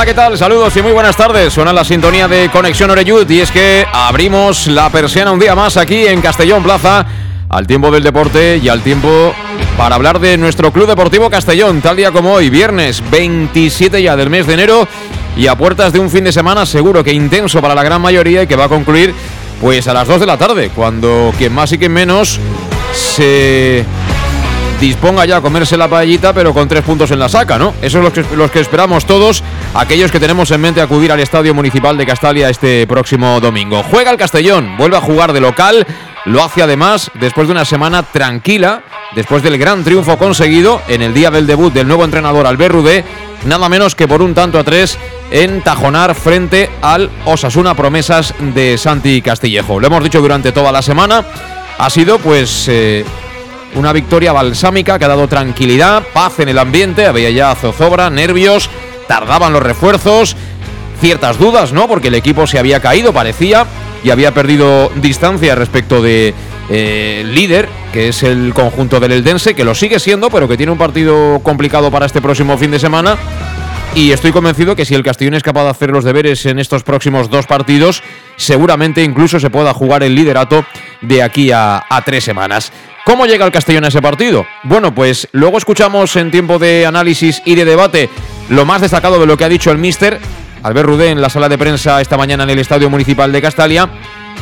Hola, ¿qué tal? Saludos y muy buenas tardes. Suena la sintonía de Conexión Oreyud y es que abrimos la persiana un día más aquí en Castellón Plaza al tiempo del deporte y al tiempo para hablar de nuestro Club Deportivo Castellón, tal día como hoy, viernes 27 ya del mes de enero y a puertas de un fin de semana seguro que intenso para la gran mayoría y que va a concluir pues a las 2 de la tarde, cuando quien más y quien menos se disponga ya a comerse la paellita, pero con tres puntos en la saca, ¿no? Eso es lo que, los que esperamos todos, aquellos que tenemos en mente acudir al Estadio Municipal de Castalia este próximo domingo. Juega el Castellón, vuelve a jugar de local, lo hace además después de una semana tranquila, después del gran triunfo conseguido en el día del debut del nuevo entrenador Albert Rudé, nada menos que por un tanto a tres en Tajonar frente al Osasuna Promesas de Santi Castillejo. Lo hemos dicho durante toda la semana, ha sido pues... Eh, una victoria balsámica que ha dado tranquilidad, paz en el ambiente, había ya zozobra, nervios, tardaban los refuerzos, ciertas dudas, ¿no? Porque el equipo se había caído, parecía, y había perdido distancia respecto de eh, líder, que es el conjunto del Eldense, que lo sigue siendo, pero que tiene un partido complicado para este próximo fin de semana. Y estoy convencido que si el Castellón es capaz de hacer los deberes en estos próximos dos partidos, seguramente incluso se pueda jugar el liderato de aquí a, tres semanas. ¿Cómo llega el Castellón a ese partido? Bueno, pues luego escuchamos en tiempo de análisis y de debate lo más destacado de lo que ha dicho el míster Albert Rudé en la sala de prensa esta mañana en el Estadio Municipal de Castalia.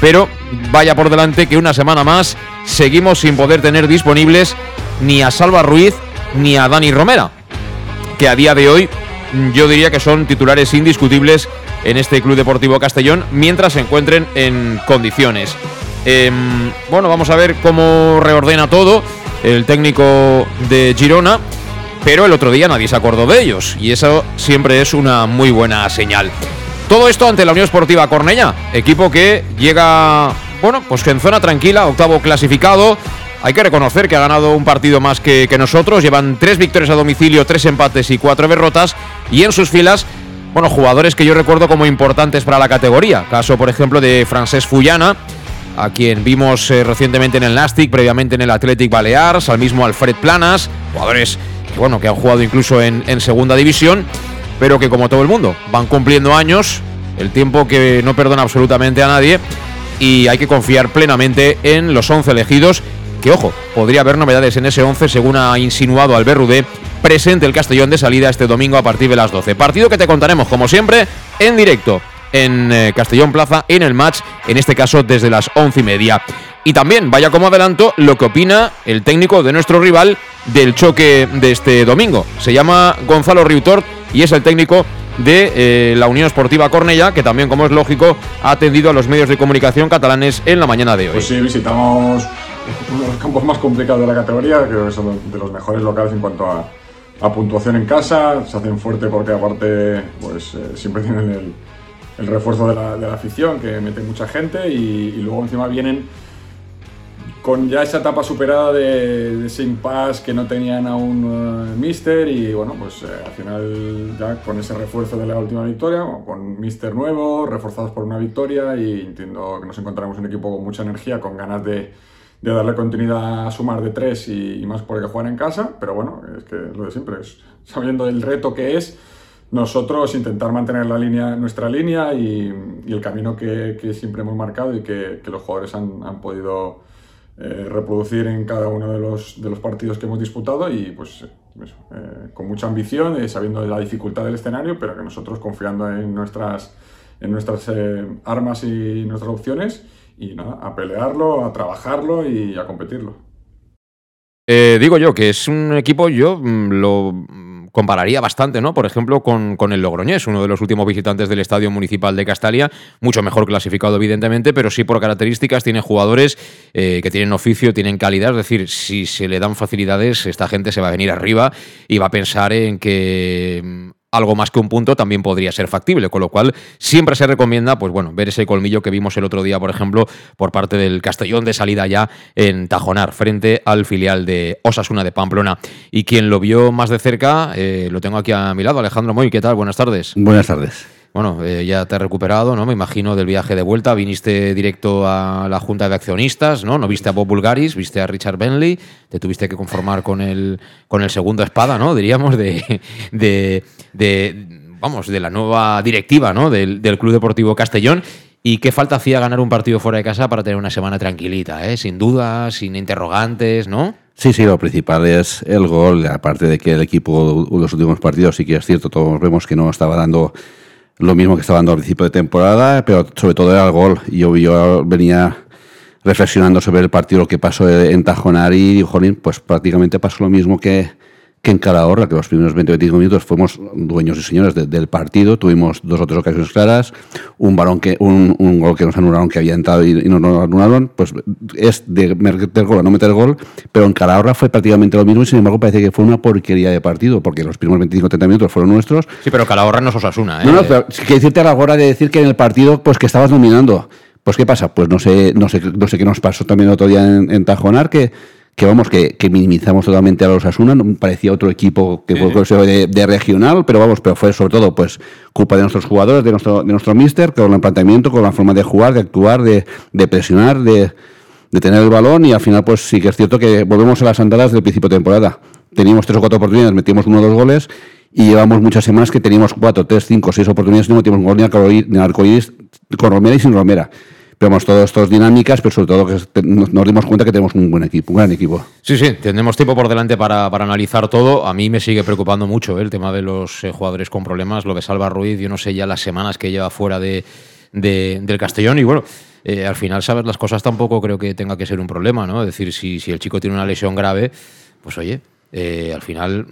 Pero vaya por delante que una semana más seguimos sin poder tener disponibles ni a Salva Ruiz ni a Dani Romera, que a día de hoy yo diría que son titulares indiscutibles en este Club Deportivo Castellón mientras se encuentren en condiciones. Em, bueno, vamos a ver cómo reordena todo el técnico de Girona, pero el otro día nadie se acordó de ellos y eso siempre es una muy buena señal. Todo esto ante la Unión Esportiva Cornella, equipo que llega, bueno, pues que en zona tranquila, octavo clasificado. Hay que reconocer que ha ganado un partido más que, nosotros. Llevan tres victorias a domicilio, tres empates y cuatro derrotas. Y en sus filas bueno, jugadores que yo recuerdo como importantes para la categoría. Caso, por ejemplo, de Francés Fullana, a quien vimos eh, recientemente en el Nastic, previamente en el Athletic Balears, al mismo Alfred Planas, jugadores que, bueno, que han jugado incluso en, en segunda división, pero que como todo el mundo van cumpliendo años, el tiempo que no perdona absolutamente a nadie, y hay que confiar plenamente en los 11 elegidos, que ojo, podría haber novedades en ese 11 según ha insinuado Albert Rudé, presente el Castellón de salida este domingo a partir de las 12. Partido que te contaremos como siempre en directo en eh, Castellón Plaza en el match, en este caso desde las once y media. Y también, vaya como adelanto, lo que opina el técnico de nuestro rival del choque de este domingo. Se llama Gonzalo Riutort y es el técnico de eh, la Unión Esportiva Cornella, que también, como es lógico, ha atendido a los medios de comunicación catalanes en la mañana de hoy. Pues sí, visitamos uno de los campos más complicados de la categoría, creo que son de los mejores locales en cuanto a, puntuación en casa, se hacen fuerte porque aparte pues eh, siempre tienen el, refuerzo de la, afición que mete mucha gente y, luego encima vienen con ya esa etapa superada de, de ese impasse que no tenían aún uh, Mister y bueno pues eh, al final ya con ese refuerzo de la última victoria con Mister nuevo reforzados por una victoria y entiendo que nos encontramos un equipo con mucha energía con ganas de de darle continuidad a sumar de tres y, y, más porque juegan en casa, pero bueno, es que lo de siempre es, sabiendo el reto que es, nosotros intentar mantener la línea, nuestra línea y, y el camino que, que, siempre hemos marcado y que, que los jugadores han, han podido eh, reproducir en cada uno de los, de los partidos que hemos disputado y pues eso, eh, con mucha ambición, eh, sabiendo la dificultad del escenario, pero que nosotros confiando en nuestras, en nuestras eh, armas y nuestras opciones y nada, a pelearlo, a trabajarlo y a competirlo. Eh, digo yo que es un equipo, yo mm, lo mm, compararía bastante, ¿no? Por ejemplo, con, con, el Logroñés, uno de los últimos visitantes del Estadio Municipal de Castalia, mucho mejor clasificado, evidentemente, pero sí por características, tiene jugadores eh, que tienen oficio, tienen calidad, es decir, si se le dan facilidades, esta gente se va a venir arriba y va a pensar en que mm, algo más que un punto también podría ser factible, con lo cual siempre se recomienda, pues bueno, ver ese colmillo que vimos el otro día, por ejemplo, por parte del Castellón de salida ya en Tajonar, frente al filial de Osasuna de Pamplona. Y quien lo vio más de cerca, eh, lo tengo aquí a mi lado, Alejandro Moy, ¿qué tal? Buenas tardes. Buenas tardes. Bueno, eh, ya te he recuperado, ¿no? Me imagino del viaje de vuelta. Viniste directo a la Junta de Accionistas, ¿no? No viste a Bob Bulgaris, viste a Richard Bentley. Te tuviste que conformar con el, con el segundo espada, ¿no? Diríamos, de, de, de vamos, de la nueva directiva, ¿no? Del, del Club Deportivo Castellón. ¿Y qué falta hacía ganar un partido fuera de casa para tener una semana tranquilita, ¿eh? Sin dudas, sin interrogantes, ¿no? Sí, sí, lo principal es el gol, aparte de que el equipo los últimos partidos sí que es cierto, todos vemos que no estaba dando lo mismo que estaba dando al principio de temporada, pero sobre todo era el gol. Yo, yo venía reflexionando sobre el partido, que pasó en Tajonar y, jolín, pues prácticamente pasó lo mismo que, que en Calahorra, que los primeros 20-25 minutos fuimos dueños y señores del partido, tuvimos dos o tres ocasiones claras, un balón que, un, un gol que nos anularon que había entrado y, y nos lo anularon, pues es de meter gol a no meter gol, pero en Calahorra fue prácticamente lo mismo y sin embargo parece que fue una porquería de partido, porque los primeros 25-30 minutos fueron nuestros. Sí, pero Calahorra no es Osasuna, ¿eh? No, no, pero que decirte a la hora de decir que en el partido, pues que estabas dominando. Pues ¿qué pasa? Pues no sé, no sé, no sé qué nos pasó también el otro día en, en Tajonar, que que vamos, que, que, minimizamos totalmente a los Asuna, parecía otro equipo que fue sí. de, de, regional, pero vamos, pero fue sobre todo pues culpa de nuestros jugadores, de nuestro, de nuestro míster, con el planteamiento, con la forma de jugar, de actuar, de, de presionar, de, de, tener el balón y al final pues sí que es cierto que volvemos a las andadas del principio de temporada. Teníamos tres o cuatro oportunidades, metimos uno o dos goles y llevamos muchas semanas que teníamos cuatro, tres, cinco, seis oportunidades y no metimos un gol ni al arcoíris con Romera y sin Romera vemos todas estas dinámicas, pero sobre todo que nos dimos cuenta que tenemos un buen equipo, un gran equipo. Sí, sí, tenemos tiempo por delante para, para analizar todo. A mí me sigue preocupando mucho ¿eh? el tema de los eh, jugadores con problemas, lo de Salva Ruiz, yo no sé ya las semanas que lleva fuera de, de del Castellón y bueno. Eh, al final, saber las cosas tampoco creo que tenga que ser un problema, ¿no? Es decir, si, si el chico tiene una lesión grave, pues oye, eh, al final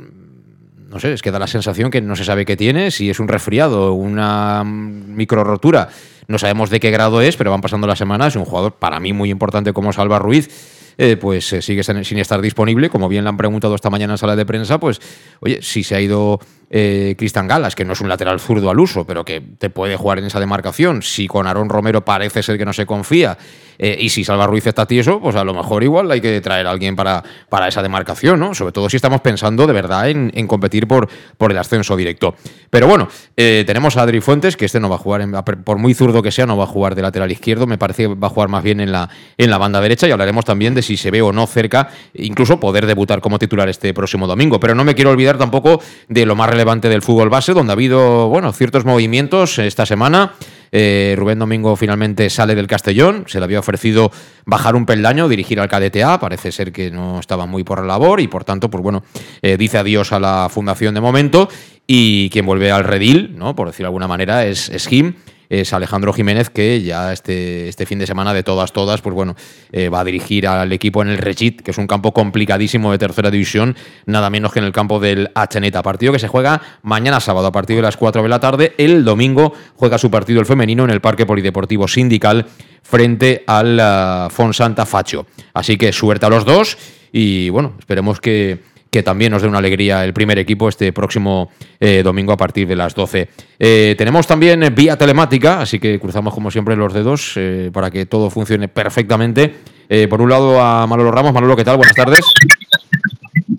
no sé, es que da la sensación que no se sabe qué tiene, si es un resfriado, una micro rotura, no sabemos de qué grado es, pero van pasando las semanas, un jugador para mí muy importante como Salva Ruiz. Eh, pues eh, sigue sin estar disponible. Como bien le han preguntado esta mañana en sala de prensa, pues, oye, si se ha ido eh, Cristian Galas, que no es un lateral zurdo al uso, pero que te puede jugar en esa demarcación, si con Aarón Romero parece ser que no se confía, eh, y si Salva Ruiz está tieso, pues a lo mejor igual hay que traer a alguien para, para esa demarcación, ¿no? Sobre todo si estamos pensando de verdad en, competir por, por el ascenso directo. Pero bueno, eh, tenemos a Adri Fuentes, que este no va a jugar, en, por muy zurdo que sea, no va a jugar de lateral izquierdo, me parece que va a jugar más bien en la, en la banda derecha y hablaremos también de si se ve o no cerca, incluso poder debutar como titular este próximo domingo. Pero no me quiero olvidar tampoco de lo más relevante del fútbol base, donde ha habido, bueno, ciertos movimientos esta semana. Eh, Rubén Domingo finalmente sale del Castellón, se le había ofrecido bajar un peldaño, dirigir al KDTA, parece ser que no estaba muy por la labor y por tanto, pues bueno, eh, dice adiós a la fundación de momento y quien vuelve al redil, ¿no? por decirlo de alguna manera, es, es Jim es Alejandro Jiménez, que ya este, este fin de semana de todas, todas, pues bueno, eh, va a dirigir al equipo en el Rechit, que es un campo complicadísimo de tercera división, nada menos que en el campo del Acheneta. Partido que se juega mañana sábado a partir de las 4 de la tarde. El domingo juega su partido el femenino en el Parque Polideportivo Sindical frente al uh, Fonsanta Facho. Así que suerte a los dos y bueno, esperemos que que también nos dé una alegría el primer equipo este próximo eh, domingo a partir de las 12. Eh, tenemos también vía telemática, así que cruzamos como siempre los dedos eh, para que todo funcione perfectamente. Eh, por un lado a Manolo Ramos. Manolo, ¿qué tal? Buenas tardes.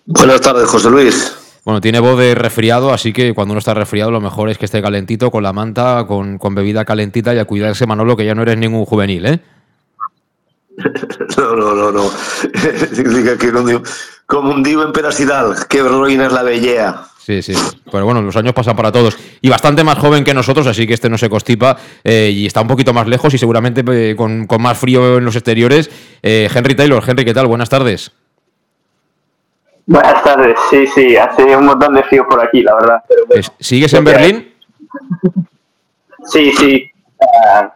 Buenas tardes, José Luis. Bueno, tiene voz de resfriado, así que cuando uno está resfriado lo mejor es que esté calentito, con la manta, con, con bebida calentita y a cuidarse, Manolo, que ya no eres ningún juvenil, ¿eh? No, no, no, no. que como un divo en Perasidal, que ruina es la bellea. Sí, sí. Pero bueno, los años pasan para todos. Y bastante más joven que nosotros, así que este no se constipa eh, y está un poquito más lejos y seguramente eh, con, con, más frío en los exteriores. Eh, Henry Taylor, Henry, ¿qué tal? Buenas tardes. Buenas tardes, sí, sí, hace un montón de frío por aquí, la verdad. Pero bueno, ¿Sigues en Berlín? Sí, sí. Uh,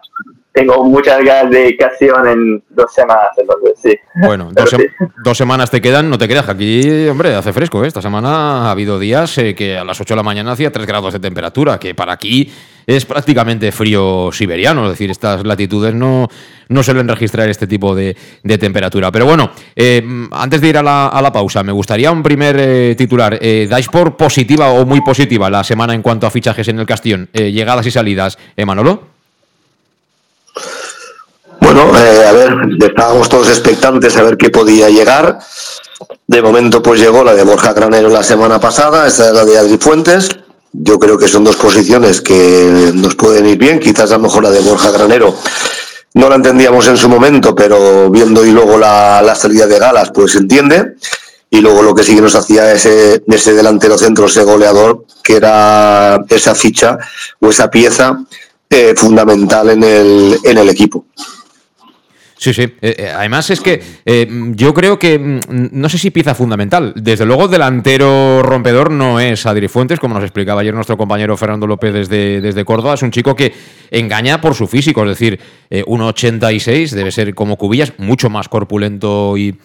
tengo muchas ganas de canción en dos semanas, entonces sí. Bueno, dos, semanas te quedan, no te creas que aquí, hombre, hace fresco. ¿eh? Esta semana ha habido días eh, que a las 8 de la mañana hacía 3 grados de temperatura, que para aquí es prácticamente frío siberiano, es decir, estas latitudes no, no suelen registrar este tipo de, temperatura. Pero bueno, eh, antes de ir a la, pausa, me gustaría un primer titular. ¿Dais por positiva o muy positiva la semana en cuanto a fichajes en el Castellón? llegadas y salidas, Manolo. Bueno, eh, a ver, estábamos todos expectantes a ver qué podía llegar. De momento, pues llegó la de Borja Granero la semana pasada, esta es la de Adri Fuentes. Yo creo que son dos posiciones que nos pueden ir bien. Quizás a lo mejor la de Borja Granero no la entendíamos en su momento, pero viendo y luego la, salida de Galas, pues se entiende. Y luego lo que sí que nos hacía ese, ese delantero centro, ese goleador, que era esa ficha o esa pieza eh, fundamental en el, en el equipo. Sí, sí. Eh, eh, además es que eh, yo creo que, mm, no sé si pieza fundamental. Desde luego, delantero rompedor no es Adri Fuentes, como nos explicaba ayer nuestro compañero Fernando López desde, desde Córdoba. Es un chico que engaña por su físico, es decir, 1,86, debe ser como Cubillas, mucho más corpulento y,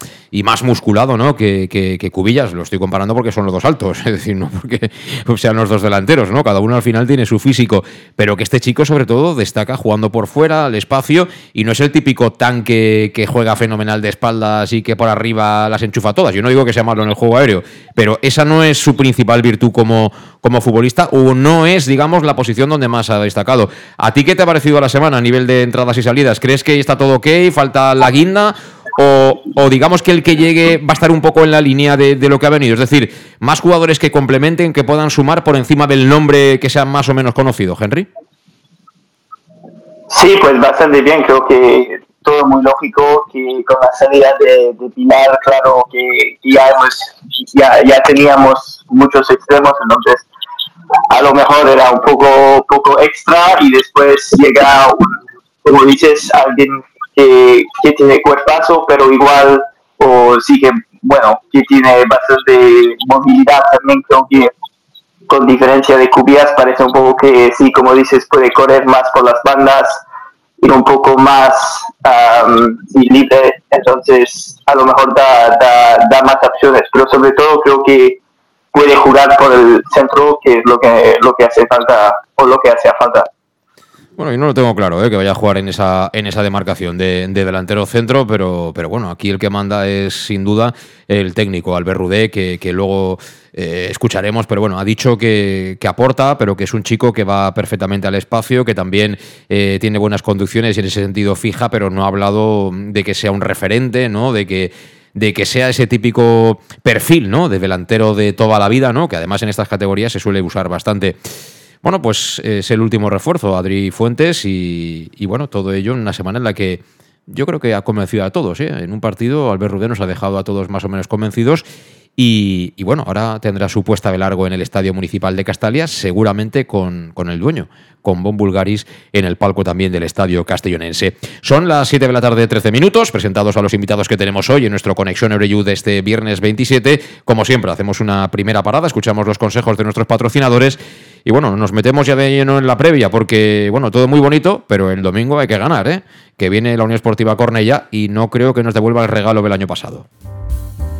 más musculado ¿no? Que, que, Cubillas. Lo estoy comparando porque son los dos altos, es decir, no porque sean los dos delanteros, ¿no? Cada uno al final tiene su físico, pero que este chico sobre todo destaca jugando por fuera, al espacio, y no es el típico tanque que, juega fenomenal de espaldas y que por arriba las enchufa todas. Yo no digo que sea malo en el juego aéreo, pero esa no es su principal virtud como, como futbolista o no es, digamos, la posición donde más ha destacado. ¿A ti qué te ha parecido la semana a nivel de entradas y salidas? ¿Crees que está todo ok? ¿Falta la guinda? O, digamos que el que llegue va a estar un poco en la línea de, de, lo que ha venido. Es decir, más jugadores que complementen, que puedan sumar por encima del nombre que sea más o menos conocido, Henry. Sí, pues bastante bien. Creo que todo muy lógico que con la salida de, Pilar, claro que ya, ya, teníamos muchos extremos, entonces a lo mejor era un poco, extra y después llega, como dices, alguien que, que tiene cuerpazo, pero igual, o sí que, bueno, que tiene bastante movilidad también, creo que con diferencia de Cubias parece un poco que sí, como dices, puede correr más por las bandas, ir un poco más libre, entonces a lo mejor da, da, más opciones, pero sobre todo creo que puede jugar por el centro, que es lo que, lo que hace falta o lo que hacía falta. Bueno, yo no lo tengo claro, ¿eh? que vaya a jugar en esa, en esa demarcación de, delantero centro, pero, pero bueno, aquí el que manda es sin duda el técnico, Albert Rudé, que, que luego eh, escucharemos, pero bueno, ha dicho que, aporta, pero que es un chico que va perfectamente al espacio, que también eh, tiene buenas conducciones y en ese sentido fija, pero no ha hablado de que sea un referente, ¿no? De que de que sea ese típico perfil, ¿no? De delantero de toda la vida, ¿no? Que además en estas categorías se suele usar bastante. Bueno, pues es el último refuerzo, Adri Fuentes, y, bueno, todo ello en una semana en la que yo creo que ha convencido a todos. ¿eh? En un partido, Albert Rudé nos ha dejado a todos más o menos convencidos. Y, bueno, ahora tendrá su puesta de largo en el Estadio Municipal de Castalia, seguramente con, con, el dueño, con Bon Bulgaris en el palco también del Estadio Castellonense. Son las 7 de la tarde, 13 minutos, presentados a los invitados que tenemos hoy en nuestro Conexión Eureyú de este viernes 27. Como siempre, hacemos una primera parada, escuchamos los consejos de nuestros patrocinadores y bueno, nos metemos ya de lleno en la previa porque, bueno, todo muy bonito, pero el domingo hay que ganar, ¿eh? Que viene la Unión Esportiva Cornella y no creo que nos devuelva el regalo del año pasado.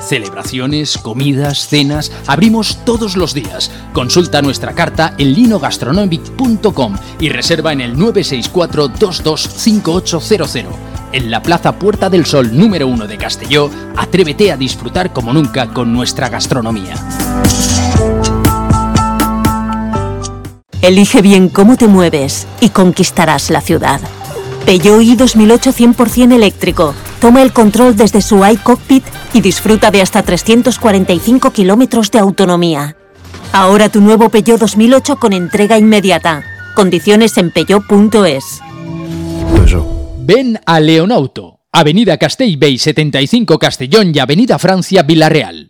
Celebraciones, comidas, cenas, abrimos todos los días. Consulta nuestra carta en linogastronomic.com y reserva en el 964 225800 en la Plaza Puerta del Sol número 1 de Castelló, atrévete a disfrutar como nunca con nuestra gastronomía. Elige bien cómo te mueves y conquistarás la ciudad. Peugeot i 2008 100% eléctrico. Toma el control desde su iCockpit y disfruta de hasta 345 kilómetros de autonomía. Ahora tu nuevo Peugeot 2008 con entrega inmediata. Condiciones en peugeot.es. Ven a Leonauto, Avenida Castellbey 75 Castellón y Avenida Francia Villarreal.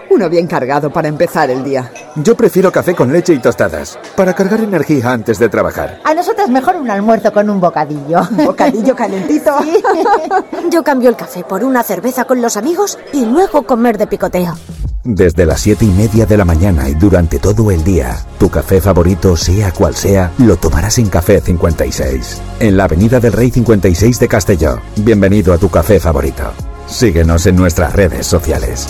Uno bien cargado para empezar el día. Yo prefiero café con leche y tostadas, para cargar energía antes de trabajar. A nosotros mejor un almuerzo con un bocadillo. ¿Bocadillo calentito? Yo cambio el café por una cerveza con los amigos y luego comer de picoteo. Desde las siete y media de la mañana y durante todo el día, tu café favorito, sea cual sea, lo tomarás en Café 56. En la Avenida del Rey 56 de Castelló. Bienvenido a tu café favorito. Síguenos en nuestras redes sociales.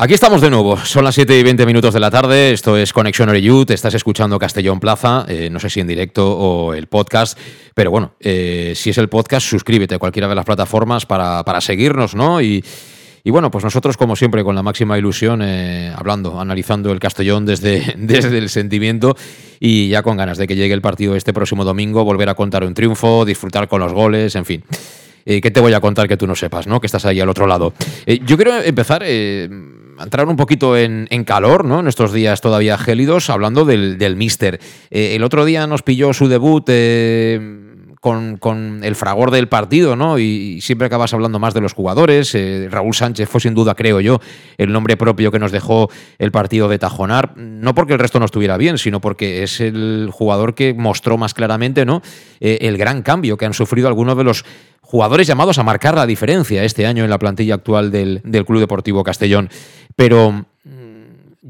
Aquí estamos de nuevo, son las 7 y 20 minutos de la tarde, esto es Conexión Oreyud, estás escuchando Castellón Plaza, eh, no sé si en directo o el podcast, pero bueno, eh, si es el podcast, suscríbete a cualquiera de las plataformas para, para seguirnos, ¿no? Y, bueno, pues nosotros como siempre con la máxima ilusión, eh, hablando, analizando el Castellón desde, desde el sentimiento y ya con ganas de que llegue el partido este próximo domingo, volver a contar un triunfo, disfrutar con los goles, en fin. Eh, ¿Qué te voy a contar que tú no sepas, ¿no? Que estás ahí al otro lado. Yo quiero empezar entrar un poquito en, en, calor, ¿no? En estos días todavía gélidos, hablando del, del Mister. el otro día nos pilló su debut con, con, el fragor del partido, ¿no? Y, siempre acabas hablando más de los jugadores. Eh, Raúl Sánchez fue sin duda, creo yo, el nombre propio que nos dejó el partido de Tajonar. No porque el resto no estuviera bien, sino porque es el jugador que mostró más claramente, ¿no? Eh, el gran cambio que han sufrido algunos de los jugadores llamados a marcar la diferencia este año en la plantilla actual del, del Club Deportivo Castellón. Pero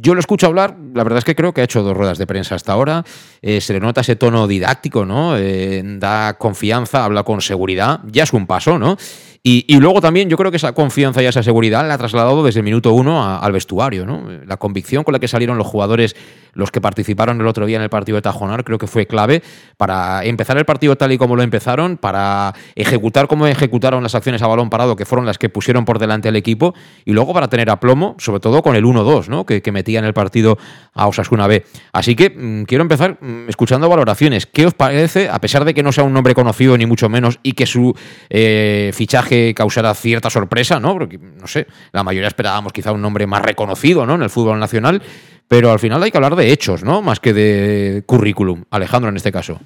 yo lo escucho hablar, la verdad es que creo que ha hecho dos ruedas de prensa hasta ahora. Eh, se le nota ese tono didáctico, ¿no? Eh, da confianza, habla con seguridad. Ya es un paso, ¿no? Y, luego también yo creo que esa confianza y esa seguridad la ha trasladado desde el minuto uno al vestuario. ¿no? La convicción con la que salieron los jugadores, los que participaron el otro día en el partido de Tajonar, creo que fue clave para empezar el partido tal y como lo empezaron, para ejecutar como ejecutaron las acciones a balón parado, que fueron las que pusieron por delante al equipo, y luego para tener aplomo, sobre todo con el 1-2 ¿no? que, que metía en el partido a Osasuna B. Así que mm, quiero empezar mm, escuchando valoraciones. ¿Qué os parece, a pesar de que no sea un nombre conocido ni mucho menos y que su eh, fichaje que causara cierta sorpresa, ¿no? Porque, no sé, la mayoría esperábamos quizá un nombre más reconocido, ¿no? En el fútbol nacional, pero al final hay que hablar de hechos, ¿no? Más que de currículum. Alejandro, en este caso.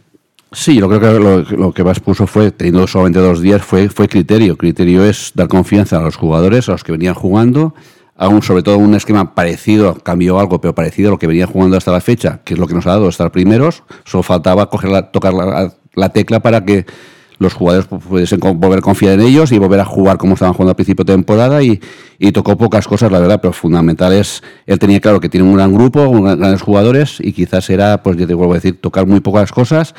Sí, yo creo que lo, que más puso fue, teniendo solamente dos días, fue, fue criterio. Criterio es dar confianza a los jugadores, a los que venían jugando, aún sobre todo un esquema parecido, cambió algo, pero parecido a lo que venían jugando hasta la fecha, que es lo que nos ha dado estar primeros. Solo faltaba coger la, tocar la tecla para que los jugadores pudiesen volver a confiar en ellos y volver a jugar como estaban jugando al principio de temporada y, tocó pocas cosas, la verdad, pero fundamental es, él tenía claro que tiene un gran grupo, grandes jugadores y quizás era, pues ya te vuelvo a decir, tocar muy pocas cosas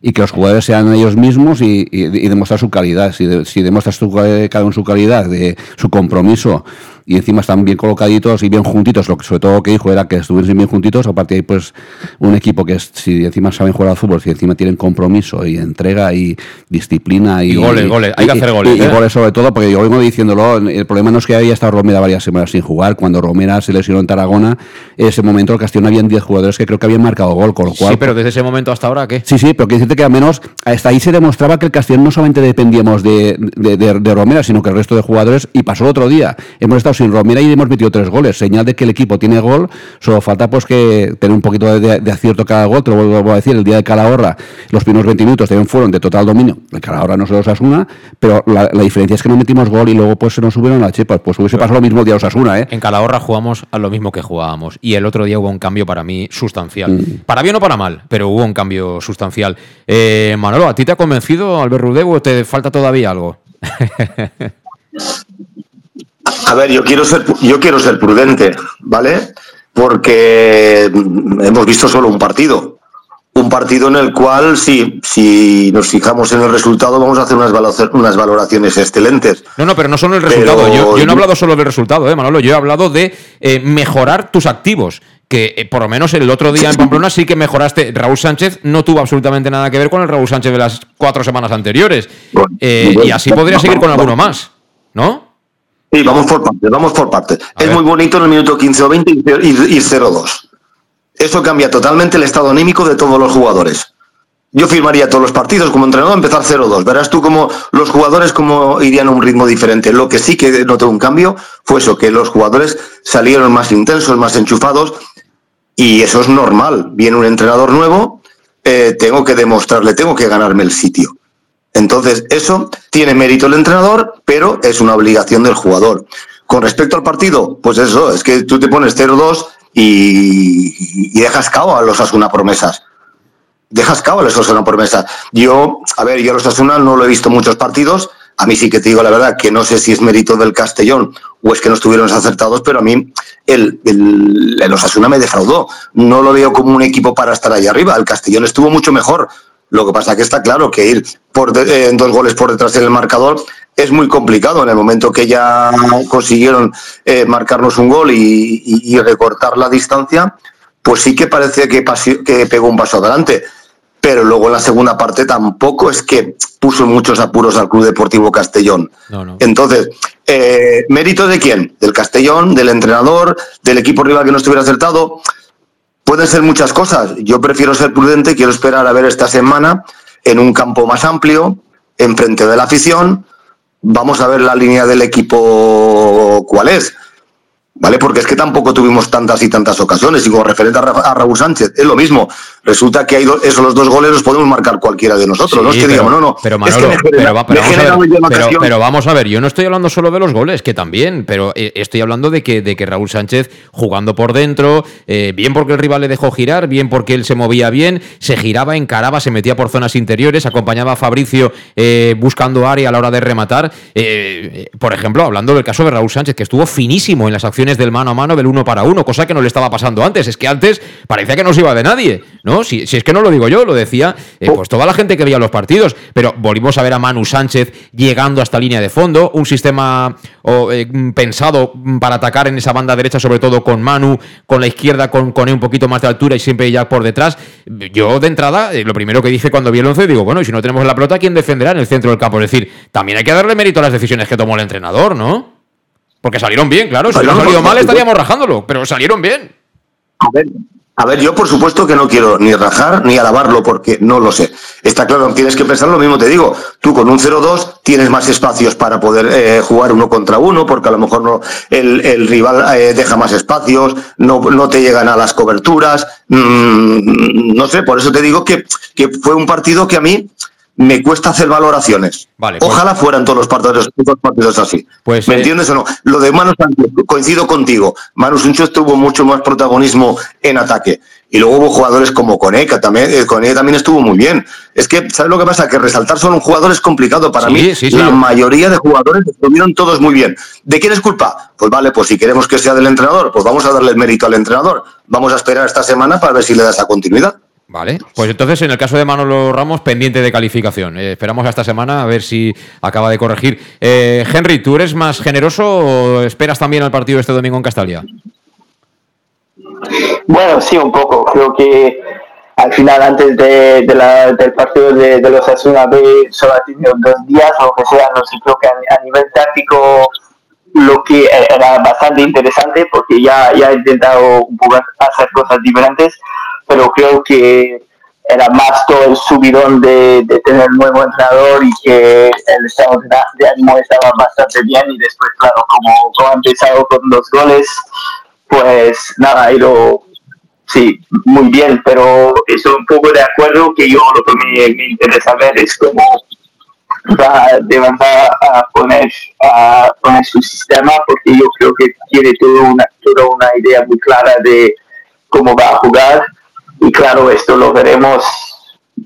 y que los jugadores sean ellos mismos y, demostrar su calidad. Si, si demuestras su, cada uno su calidad, de su compromiso y encima están bien colocaditos y bien juntitos. Lo que, sobre todo que dijo era que estuviesen bien juntitos. Aparte, hay pues un equipo que si encima saben jugar al fútbol, si encima tienen compromiso y entrega y disciplina y, y goles, goles, hay que hacer goles. Y, ¿eh? goles sobre todo, porque yo vengo diciéndolo, el problema no es que haya estado Romera varias semanas sin jugar. Cuando Romera se lesionó en Tarragona, ese momento el Castellón habían 10 jugadores que creo que habían marcado gol, con lo cual... Sí, pero desde ese momento hasta ahora, ¿qué? Sí, sí, pero que decirte que al menos hasta ahí se demostraba que el Castellón no solamente dependíamos de, de, de Romera, sino que el resto de jugadores, y pasó el otro día. Hemos estado sin Romera y hemos metido tres goles, señal de que el equipo tiene gol, solo falta pues que tener un poquito de, acierto cada gol, te lo vuelvo a decir, el día de Calahorra, los primeros 20 minutos también fueron de total dominio, el Calahorra no se los asuna, pero la, diferencia es que no metimos gol y luego pues se nos subieron las chepas, pues hubiese pasado lo mismo el día de Osasuna, ¿eh? En Calahorra jugamos a lo mismo que jugábamos y el otro día hubo un cambio para mí sustancial, mm. para bien o para mal, pero hubo un cambio sustancial. Eh, Manolo, ¿a ti te ha convencido Albert Rudeu o te falta todavía algo? A ver, yo quiero ser, yo quiero ser prudente, ¿vale? Porque hemos visto solo un partido. Un partido en el cual, sí, si nos fijamos en el resultado, vamos a hacer unas, unas valoraciones excelentes. No, no, pero no solo el resultado. Yo, no he hablado solo del resultado, ¿eh, Manolo? Yo he hablado de eh, mejorar tus activos que eh, por lo menos el otro día en Pamplona sí que mejoraste. Raúl Sánchez no tuvo absolutamente nada que ver con el Raúl Sánchez de las cuatro semanas anteriores. Eh, y así podría seguir con alguno más, ¿no? Sí, vamos por partes, vamos por partes. es muy bonito en el minuto 15 o 20 ir, ir 0-2. Eso cambia totalmente el estado anímico de todos los jugadores. Yo firmaría todos los partidos como entrenador, empezar 0-2. Verás tú cómo los jugadores cómo irían a un ritmo diferente. Lo que sí que noté un cambio fue eso, que los jugadores salieron más intensos, más enchufados, y eso es normal. Viene un entrenador nuevo, eh, tengo que demostrarle, tengo que ganarme el sitio. Entonces, eso tiene mérito el entrenador, pero es una obligación del jugador. Con respecto al partido, pues eso, es que tú te pones 0-2 y, dejas cabo a los Asuna promesas. Dejas cabo a los Asuna promesas. Yo, a ver, yo a los Asuna no lo he visto muchos partidos. A mí sí que te digo la verdad que no sé si es mérito del Castellón o es que no estuvieron acertados, pero a mí el, el, el Osasuna me defraudó. No lo veo como un equipo para estar ahí arriba. El Castellón estuvo mucho mejor. Lo que pasa que está claro que ir por eh, dos goles por detrás del marcador es muy complicado. En el momento que ya consiguieron eh, marcarnos un gol y, recortar la distancia, pues sí que parece que, que pegó un paso adelante. Pero luego en la segunda parte tampoco es que puso muchos apuros al Club Deportivo Castellón. Entonces, eh, ¿mérito de quién? Del Castellón, del entrenador, del equipo rival que no estuviera acertado. Pueden ser muchas cosas. Yo prefiero ser prudente, quiero esperar a ver esta semana en un campo más amplio, enfrente de la afición. Vamos a ver la línea del equipo cuál es. ¿Vale? Porque es que tampoco tuvimos tantas y tantas ocasiones. Y como referente a, Raúl Sánchez, es lo mismo. Resulta que hay esos los dos goles los podemos marcar cualquiera de nosotros. no es que digamos, no, no. Pero, vamos a ver, yo no estoy hablando solo de los goles, que también, pero eh, estoy hablando de que, de que Raúl Sánchez jugando por dentro, eh, bien porque el rival le dejó girar, bien porque él se movía bien, se giraba, encaraba, se metía por zonas interiores, acompañaba a Fabricio eh, buscando área a la hora de rematar. por ejemplo, hablando del caso de Raúl Sánchez, que estuvo finísimo en las acciones del mano a mano, del uno para uno, cosa que no le estaba pasando antes. Es que antes parecía que no se iba de nadie, ¿no? Si, si es que no lo digo yo, lo decía eh, pues toda la gente que veía los partidos. Pero volvimos a ver a Manu Sánchez llegando hasta línea de fondo, un sistema eh, pensado para atacar en esa banda derecha, sobre todo con Manu, con la izquierda con, con un poquito más de altura y siempre ya por detrás. Yo de entrada, eh, lo primero que dije cuando vi el 11, digo, bueno, y si no tenemos la pelota, ¿quién defenderá en el centro del campo? Es decir, también hay que darle mérito a las decisiones que tomó el entrenador, ¿no? Porque salieron bien, claro. Si hubiera salido mal estaríamos rajándolo, pero salieron bien. A ver, a ver, yo por supuesto que no quiero ni rajar ni alabarlo porque no lo sé. Está claro, tienes que pensar lo mismo, te digo. Tú con un 0-2 tienes más espacios para poder eh, jugar uno contra uno porque a lo mejor no, el, rival eh, deja más espacios, no, no te llegan a las coberturas. Mm, no sé, por eso te digo que, que fue un partido que a mí me cuesta hacer valoraciones. Vale, pues- Ojalá fueran todos los partidos, todos partidos así. Pues, ¿Me eh, entiendes o no? Lo de Manu Sánchez, coincido contigo. Manu Sánchez tuvo mucho más protagonismo en ataque. Y luego hubo jugadores como Coneca también. Eh, Coneca también estuvo muy bien. Es que, ¿sabes lo que pasa? Que resaltar solo un jugador es complicado para mí. La mayoría de jugadores estuvieron todos muy bien. ¿De quién es culpa? Pues vale, pues si queremos que sea del entrenador, pues vamos a darle el mérito al entrenador. Vamos a esperar esta semana para ver si le da esa continuidad. Vale, pues entonces en el caso de Manolo Ramos, pendiente de calificación. Eh, esperamos a esta semana a ver si acaba de corregir. Eh, Henry, ¿tú eres más generoso o esperas también al partido este domingo en Castalia? Bueno, sí, un poco. Creo que al final, antes de, del partido de, los Asuna B, solo ha tenido dos días o lo que sea. No sé, creo que a, nivel táctico lo que era bastante interesante porque ya, ya ha intentado un poco hacer cosas diferentes pero creo que era más todo el subidón de, tener un nuevo entrenador y que el estado de ánimo estaba bastante bien y después, claro, como, ha empezado con dos goles, pues nada, ha ido, sí, muy bien, pero estoy un poco de acuerdo que yo lo que me, interesa ver es cómo va, a, a poner, a poner su sistema, porque yo creo que tiene toda una, toda una idea muy clara de cómo va a jugar y claro, esto lo veremos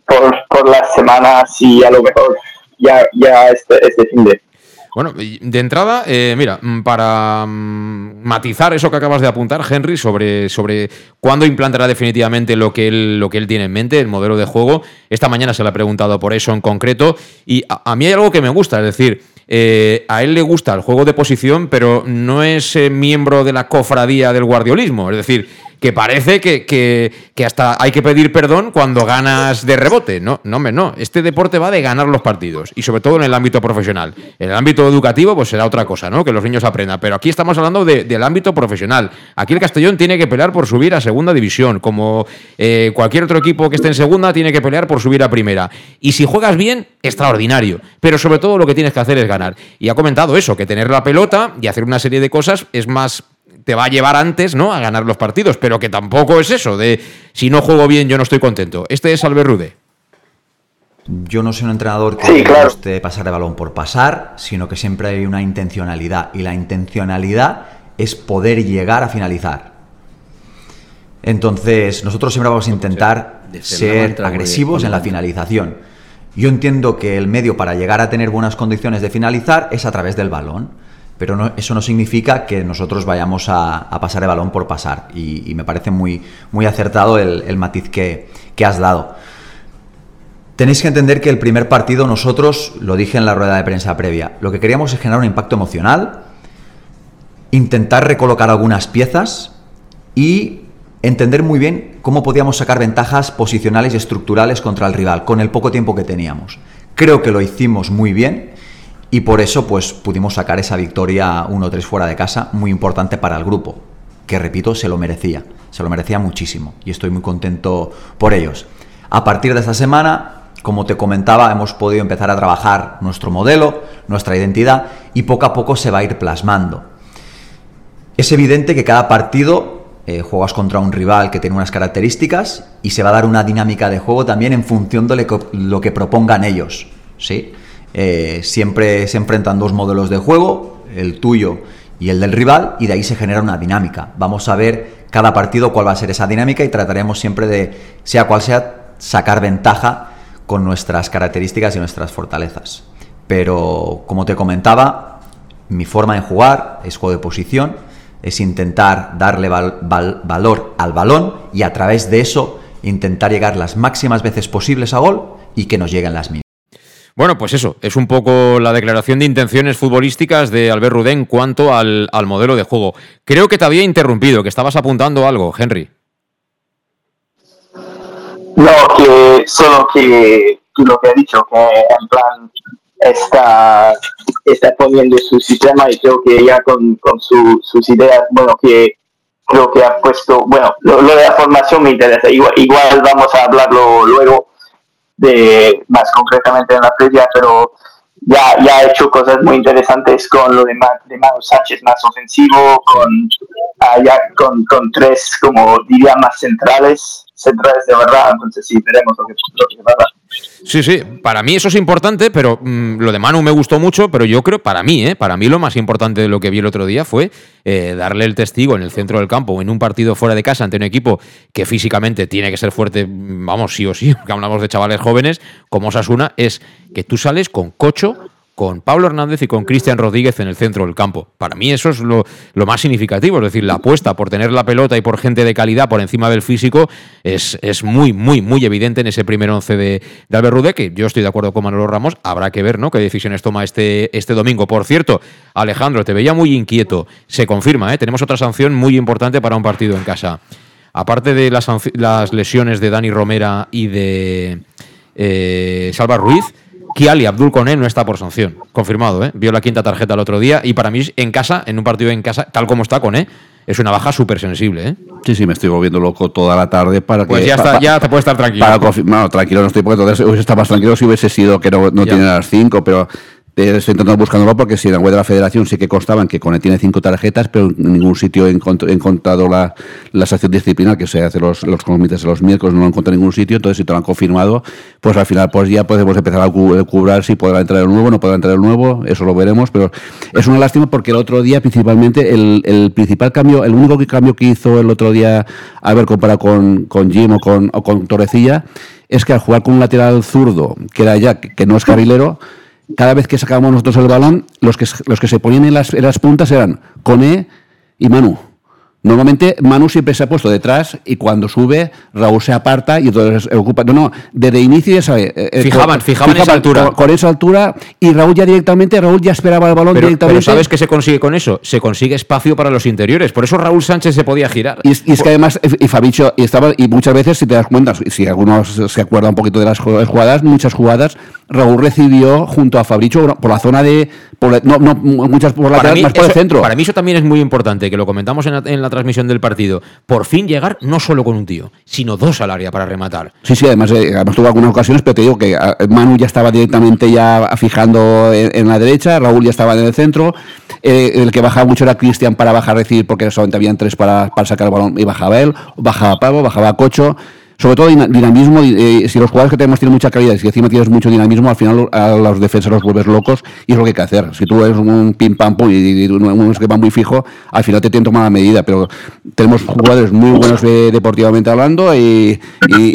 por, por las semanas y a lo mejor ya, ya este, este fin de... Bueno, de entrada, eh, mira, mm, para mm, matizar eso que acabas de apuntar, Henry, sobre, sobre cuándo implantará definitivamente lo que, él, lo que él tiene en mente, el modelo de juego, esta mañana se le ha preguntado por eso en concreto, y a, mí hay algo que me gusta, es decir, eh, a él le gusta el juego de posición, pero no es eh, miembro de la cofradía del guardiolismo, es decir, que parece que, que, que, hasta hay que pedir perdón cuando ganas de rebote. No, no, no. Este deporte va de ganar los partidos y sobre todo en el ámbito profesional. En el ámbito educativo, pues será otra cosa, ¿no? Que los niños aprendan. Pero aquí estamos hablando del ámbito profesional. Aquí el Castellón tiene que pelear por subir a segunda división, como eh, cualquier otro equipo que esté en segunda tiene que pelear por subir a primera. Y si juegas bien, extraordinario. Pero sobre todo lo que tienes que hacer es ganar. Y ha comentado eso, que tener la pelota y hacer una serie de cosas es más te va a llevar antes, ¿no? A ganar los partidos, pero que tampoco es eso de si no juego bien yo no estoy contento. Este es Albert Rude. Yo no soy un entrenador que sí, claro. guste pasar de balón por pasar, sino que siempre hay una intencionalidad y la intencionalidad es poder llegar a finalizar. Entonces, nosotros siempre vamos a intentar ser agresivos en la finalización. Yo entiendo que el medio para llegar a tener buenas condiciones de finalizar es a través del balón pero eso no significa que nosotros vayamos a, pasar el balón por pasar. Y, me parece muy, acertado el, matiz que, has dado. Tenéis que entender que el primer partido nosotros, lo dije en la rueda de prensa previa, lo que queríamos es generar un impacto emocional, intentar recolocar algunas piezas y entender muy bien cómo podíamos sacar ventajas posicionales y estructurales contra el rival con el poco tiempo que teníamos. Creo que lo hicimos muy bien y por eso pues pudimos sacar esa victoria 1-3 fuera de casa, muy importante para el grupo, que repito, se lo merecía, se lo merecía muchísimo y estoy muy contento por ellos. A partir de esta semana, como te comentaba, hemos podido empezar a trabajar nuestro modelo, nuestra identidad y poco a poco se va a ir plasmando. Es evidente que cada partido eh, juegas contra un rival que tiene unas características y se va a dar una dinámica de juego también en función de lo que propongan ellos. ¿sí? Eh, siempre se enfrentan dos modelos de juego, el tuyo y el del rival, y de ahí se genera una dinámica. Vamos a ver cada partido cuál va a ser esa dinámica y trataremos siempre de, sea cual sea, sacar ventaja con nuestras características y nuestras fortalezas. Pero, como te comentaba, mi forma de jugar es juego de posición, es intentar darle valor al balón y a través de eso intentar llegar las máximas veces posibles a gol y que nos lleguen las mínimas. Bueno, pues eso, es un poco la declaración de intenciones futbolísticas de Albert Rudén cuanto al, modelo de juego. Creo que te había interrumpido, que estabas apuntando algo, Henry. No, que solo que lo que ha dicho, que en plan está, está poniendo su sistema y creo que ya con, sus ideas, bueno, que creo que ha puesto, bueno, lo, de la formación me interesa, igual, igual vamos a hablarlo luego, de más concretamente en la previa, pero ya, ya ha hecho cosas muy interesantes con lo de, de Manu Sánchez más ofensivo, con, ah, con, con tres, como diría, más centrales, centrales de verdad, entonces sí, veremos lo que, lo que va a dar. Sí, sí, para mí eso es importante, pero mm, lo de Manu me gustó mucho, pero yo creo, para mí, ¿eh? para mí lo más importante de lo que vi el otro día fue eh, darle el testigo en el centro del campo, en un partido fuera de casa ante un equipo que físicamente tiene que ser fuerte, mm, vamos, sí o sí, que hablamos de chavales jóvenes, como Osasuna, es que tú sales con Cocho, con Pablo Hernández y con Cristian Rodríguez en el centro del campo. Para mí eso es lo, más significativo, es decir, la apuesta por tener la pelota y por gente de calidad por encima del físico es, es muy, muy, muy evidente en ese primer once de, de Albert Rude, que yo estoy de acuerdo con Manolo Ramos, habrá que ver ¿no? qué decisiones toma este, este domingo. Por cierto, Alejandro, te veía muy inquieto, se confirma, ¿eh? tenemos otra sanción muy importante para un partido en casa. Aparte de las, las lesiones de Dani Romera y de eh, Salva Ruiz, Kiali Abdul Kone no está por sanción. Confirmado, ¿eh? Vio la quinta tarjeta el otro día y para mí en casa, en un partido en casa, tal como está Kone, es una baja súper sensible, ¿eh? Sí, sí, me estoy volviendo loco toda la tarde para pues que... Pues ya, ya te puedes estar tranquilo. Para tranquilo no estoy porque entonces hubiese estado más tranquilo si hubiese sido que no, no tiene las cinco, pero estoy intentando buscándolo porque si en la web de la federación sí que constaban que Cone tiene cinco tarjetas, pero en ningún sitio he, encontrado la, la sanción disciplinar que se hace los, los comités los miércoles, no lo encontrado en ningún sitio, entonces si te lo han confirmado, pues al final pues ya podemos empezar a cubrir si podrá entrar el nuevo, no podrá entrar el nuevo, eso lo veremos, pero es una lástima porque el otro día principalmente, el, el principal cambio, el único cambio que hizo el otro día, a ver, comparado con, con Jim o con, o con Torrecilla, es que al jugar con un lateral zurdo, que era ya, que no es carrilero, cada vez que sacábamos nosotros el balón, los que, los que se ponían en las, en las puntas eran Cone y Manu. Normalmente Manu siempre se ha puesto detrás y cuando sube Raúl se aparta y entonces ocupa. No, no, desde inicio ya sabe. eh, eh, fijaban, fijaban, esa altura. Con, esa altura y Raúl ya directamente, Raúl ya esperaba el balón pero, directamente. Pero ¿sabes qué se consigue con eso? Se consigue espacio para los interiores. Por eso Raúl Sánchez se podía girar. Y, y es que además, y Fabicho, y, estaba, y muchas veces, si te das cuenta, si algunos se acuerdan un poquito de las jugadas, muchas jugadas, Raúl recibió junto a Fabricio por la zona de. Por no, no, muchas por la más por el centro. Para mí eso también es muy importante, que lo comentamos en la, en la, transmisión del partido. Por fin llegar no solo con un tío, sino dos al área para rematar. Sí, sí, además, eh, además tuvo algunas ocasiones, pero te digo que Manu ya estaba directamente ya fijando en, en la derecha, Raúl ya estaba en el centro. Eh, el que bajaba mucho era Cristian para bajar a recibir, porque solamente habían tres para, para sacar el balón y bajaba él, bajaba Pablo, bajaba Cocho sobre todo dinamismo, eh, si los jugadores que tenemos tienen mucha calidad y si encima tienes mucho dinamismo, al final a los defensas los vuelves locos y es lo que hay que hacer. Si tú eres un pim pam pum y, y un esquema muy fijo, al final te tienen tomada medida, pero tenemos jugadores muy buenos eh, deportivamente hablando y,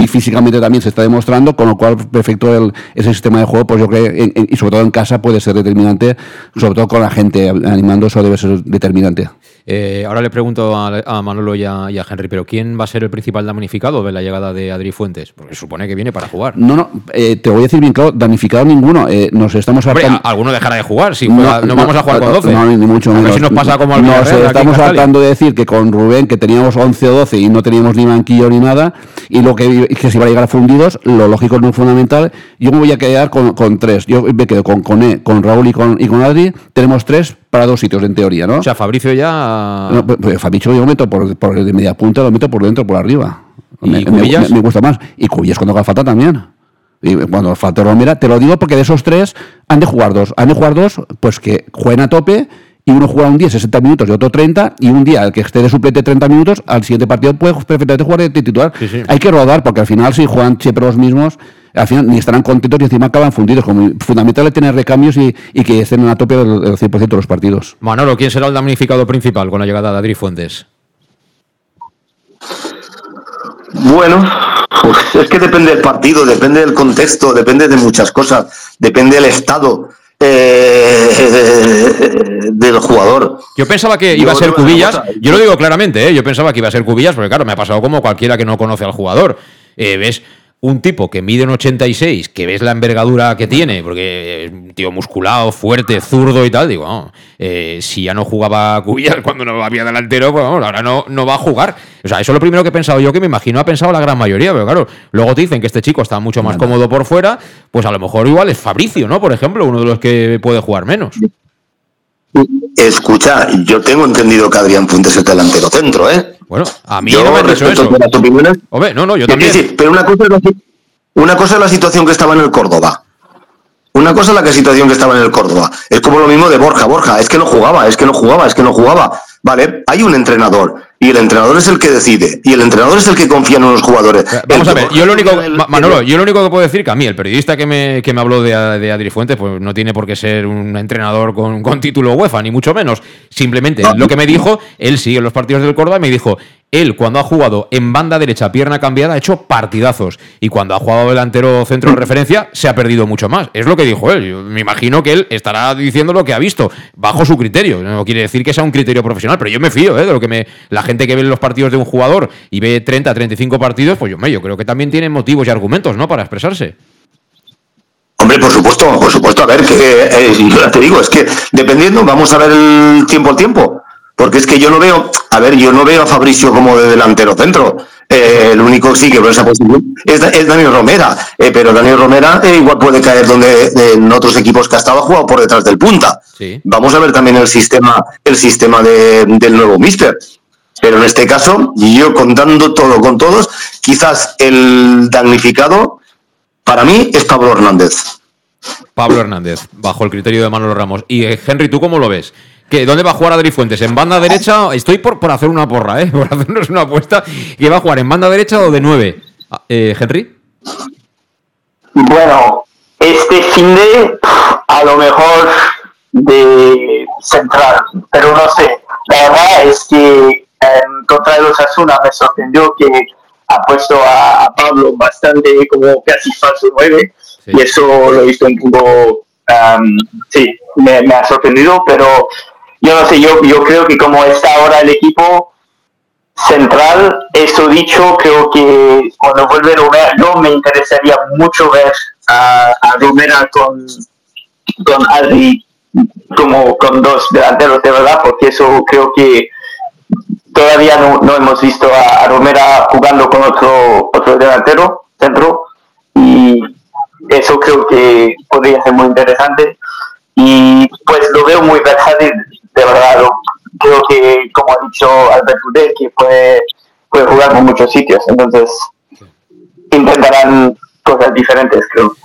físicamente también se está demostrando, con lo cual perfecto el, ese sistema de juego, pues yo creo en, y sobre todo en casa puede ser determinante, sobre todo con la gente animando, eso debe ser determinante. Eh, ahora le pregunto a, a Manolo y a, y a, Henry, pero ¿quién va a ser el principal damnificado de la llegada de Adri Fuentes? Porque supone que viene para jugar. No, no, eh, te voy a decir bien claro, damnificado ninguno. Eh, nos estamos Hombre, alguno dejará de jugar. Si juega, no, no, vamos a jugar con 12. No, ni mucho menos. si nos pasa como al Nos estamos tratando de decir que con Rubén, que teníamos 11 o 12 y no teníamos ni banquillo ni nada, y lo que, que se iba a llegar a fundidos, lo lógico no es fundamental. Yo me voy a quedar con, con tres. Yo me quedo con con Raúl y con, y con Adri. Tenemos tres para dos sitios, en teoría, ¿no? O sea, Fabricio ya. No, pues, Fabricio yo lo meto por, por de media punta, lo meto por dentro, por arriba. ¿Y? Me, me, gusta más. Y Cubillas cuando haga falta también. Y cuando falta Romera, te lo digo porque de esos tres han de jugar dos. Han de jugar dos, pues que jueguen a tope y uno juega un día 60 minutos y otro 30, y un día el que esté de suplente 30 minutos, al siguiente partido puede perfectamente jugar de titular. Sí, sí. Hay que rodar, porque al final si juegan siempre los mismos, al final ni estarán contentos y encima acaban fundidos. Como fundamental es tener recambios y, y que estén a tope del, del 100% de los partidos. Manolo, ¿quién será el damnificado principal con la llegada de Adri Fuentes? Bueno, pues es que depende del partido, depende del contexto, depende de muchas cosas, depende del estado eh, del jugador. Yo pensaba que iba Yo a ser Cubillas, yo lo digo claramente, ¿eh? yo pensaba que iba a ser Cubillas, porque claro, me ha pasado como cualquiera que no conoce al jugador. Eh, ves un tipo que mide un 86, que ves la envergadura que tiene, porque es un tío musculado, fuerte, zurdo y tal, digo, oh, eh, si ya no jugaba Cubillas cuando no había delantero, pues vamos, ahora no, no va a jugar. O sea, eso es lo primero que he pensado yo, que me imagino ha pensado la gran mayoría, pero claro, luego te dicen que este chico está mucho más cómodo por fuera, pues a lo mejor igual es Fabricio, ¿no? Por ejemplo, uno de los que puede jugar menos. Escucha, yo tengo entendido que Adrián Fuentes es delantero centro, ¿eh? Bueno, a mí Yo no me han dicho respeto eso. las opiniones. Hombre, no, no, yo también. pero una cosa, es la, una cosa es la situación que estaba en el Córdoba. Una cosa es la que situación que estaba en el Córdoba. Es como lo mismo de Borja. Borja, es que no jugaba, es que no jugaba, es que no jugaba. Vale, hay un entrenador y el entrenador es el que decide y el entrenador es el que confía en los jugadores. Vamos El a ver, yo lo único, el- Ma- Manolo, yo lo único que puedo decir que a mí, el periodista que me, que me habló de, de Adri Fuentes, pues no tiene por qué ser un entrenador con, con título UEFA, ni mucho menos. Simplemente lo que me dijo, él sigue los partidos del Córdoba y me dijo, él cuando ha jugado en banda derecha, pierna cambiada, ha hecho partidazos. Y cuando ha jugado delantero centro de referencia, se ha perdido mucho más. Es lo que dijo él. Yo me imagino que él estará diciendo lo que ha visto, bajo su criterio. No quiere decir que sea un criterio profesional, pero yo me fío ¿eh? de lo que me. La gente que ve los partidos de un jugador y ve 30, 35 partidos, pues yo, me, yo creo que también tiene motivos y argumentos, ¿no? Para expresarse. Hombre, por supuesto, por supuesto. A ver, que eh, yo ya te digo, es que dependiendo, vamos a ver el tiempo al tiempo. Porque es que yo no veo, a ver, yo no veo a Fabricio como de delantero centro. Eh, el único que sí que veo esa posición es, Da- es Daniel Romera. Eh, pero Daniel Romera eh, igual puede caer donde en otros equipos que ha estado ha jugado por detrás del punta. Sí. Vamos a ver también el sistema, el sistema de- del nuevo Mister. Pero en este caso, yo contando todo con todos, quizás el damnificado para mí es Pablo Hernández. Pablo Hernández, bajo el criterio de Manolo Ramos. Y Henry, ¿tú cómo lo ves? ¿Que ¿Dónde va a jugar Adri Fuentes? ¿En banda derecha? Estoy por, por hacer una porra, ¿eh? Por hacernos una apuesta. ¿Que va a jugar en banda derecha o de nueve? Ah, Eh, ¿Henry? Bueno, este fin de a lo mejor de central, pero no sé. La verdad es que en contra de los Asuna me sorprendió que ha puesto a, a Pablo bastante como casi falso 9 y eso lo he visto un poco, sí, me, me ha sorprendido, pero yo no sé, yo, yo creo que como está ahora el equipo, central, eso dicho, creo que cuando vuelve Romera, no me interesaría mucho ver a, a Romera con, con Adri como con dos delanteros de verdad, porque eso creo que todavía no, no hemos visto a, Romera jugando con otro, otro delantero centro y eso creo que podría ser muy interesante. Y pues lo veo muy versátil de verdad creo que como ha dicho Albert Rudel que puede, puede jugar por muchos sitios entonces intentarán cosas diferentes creo.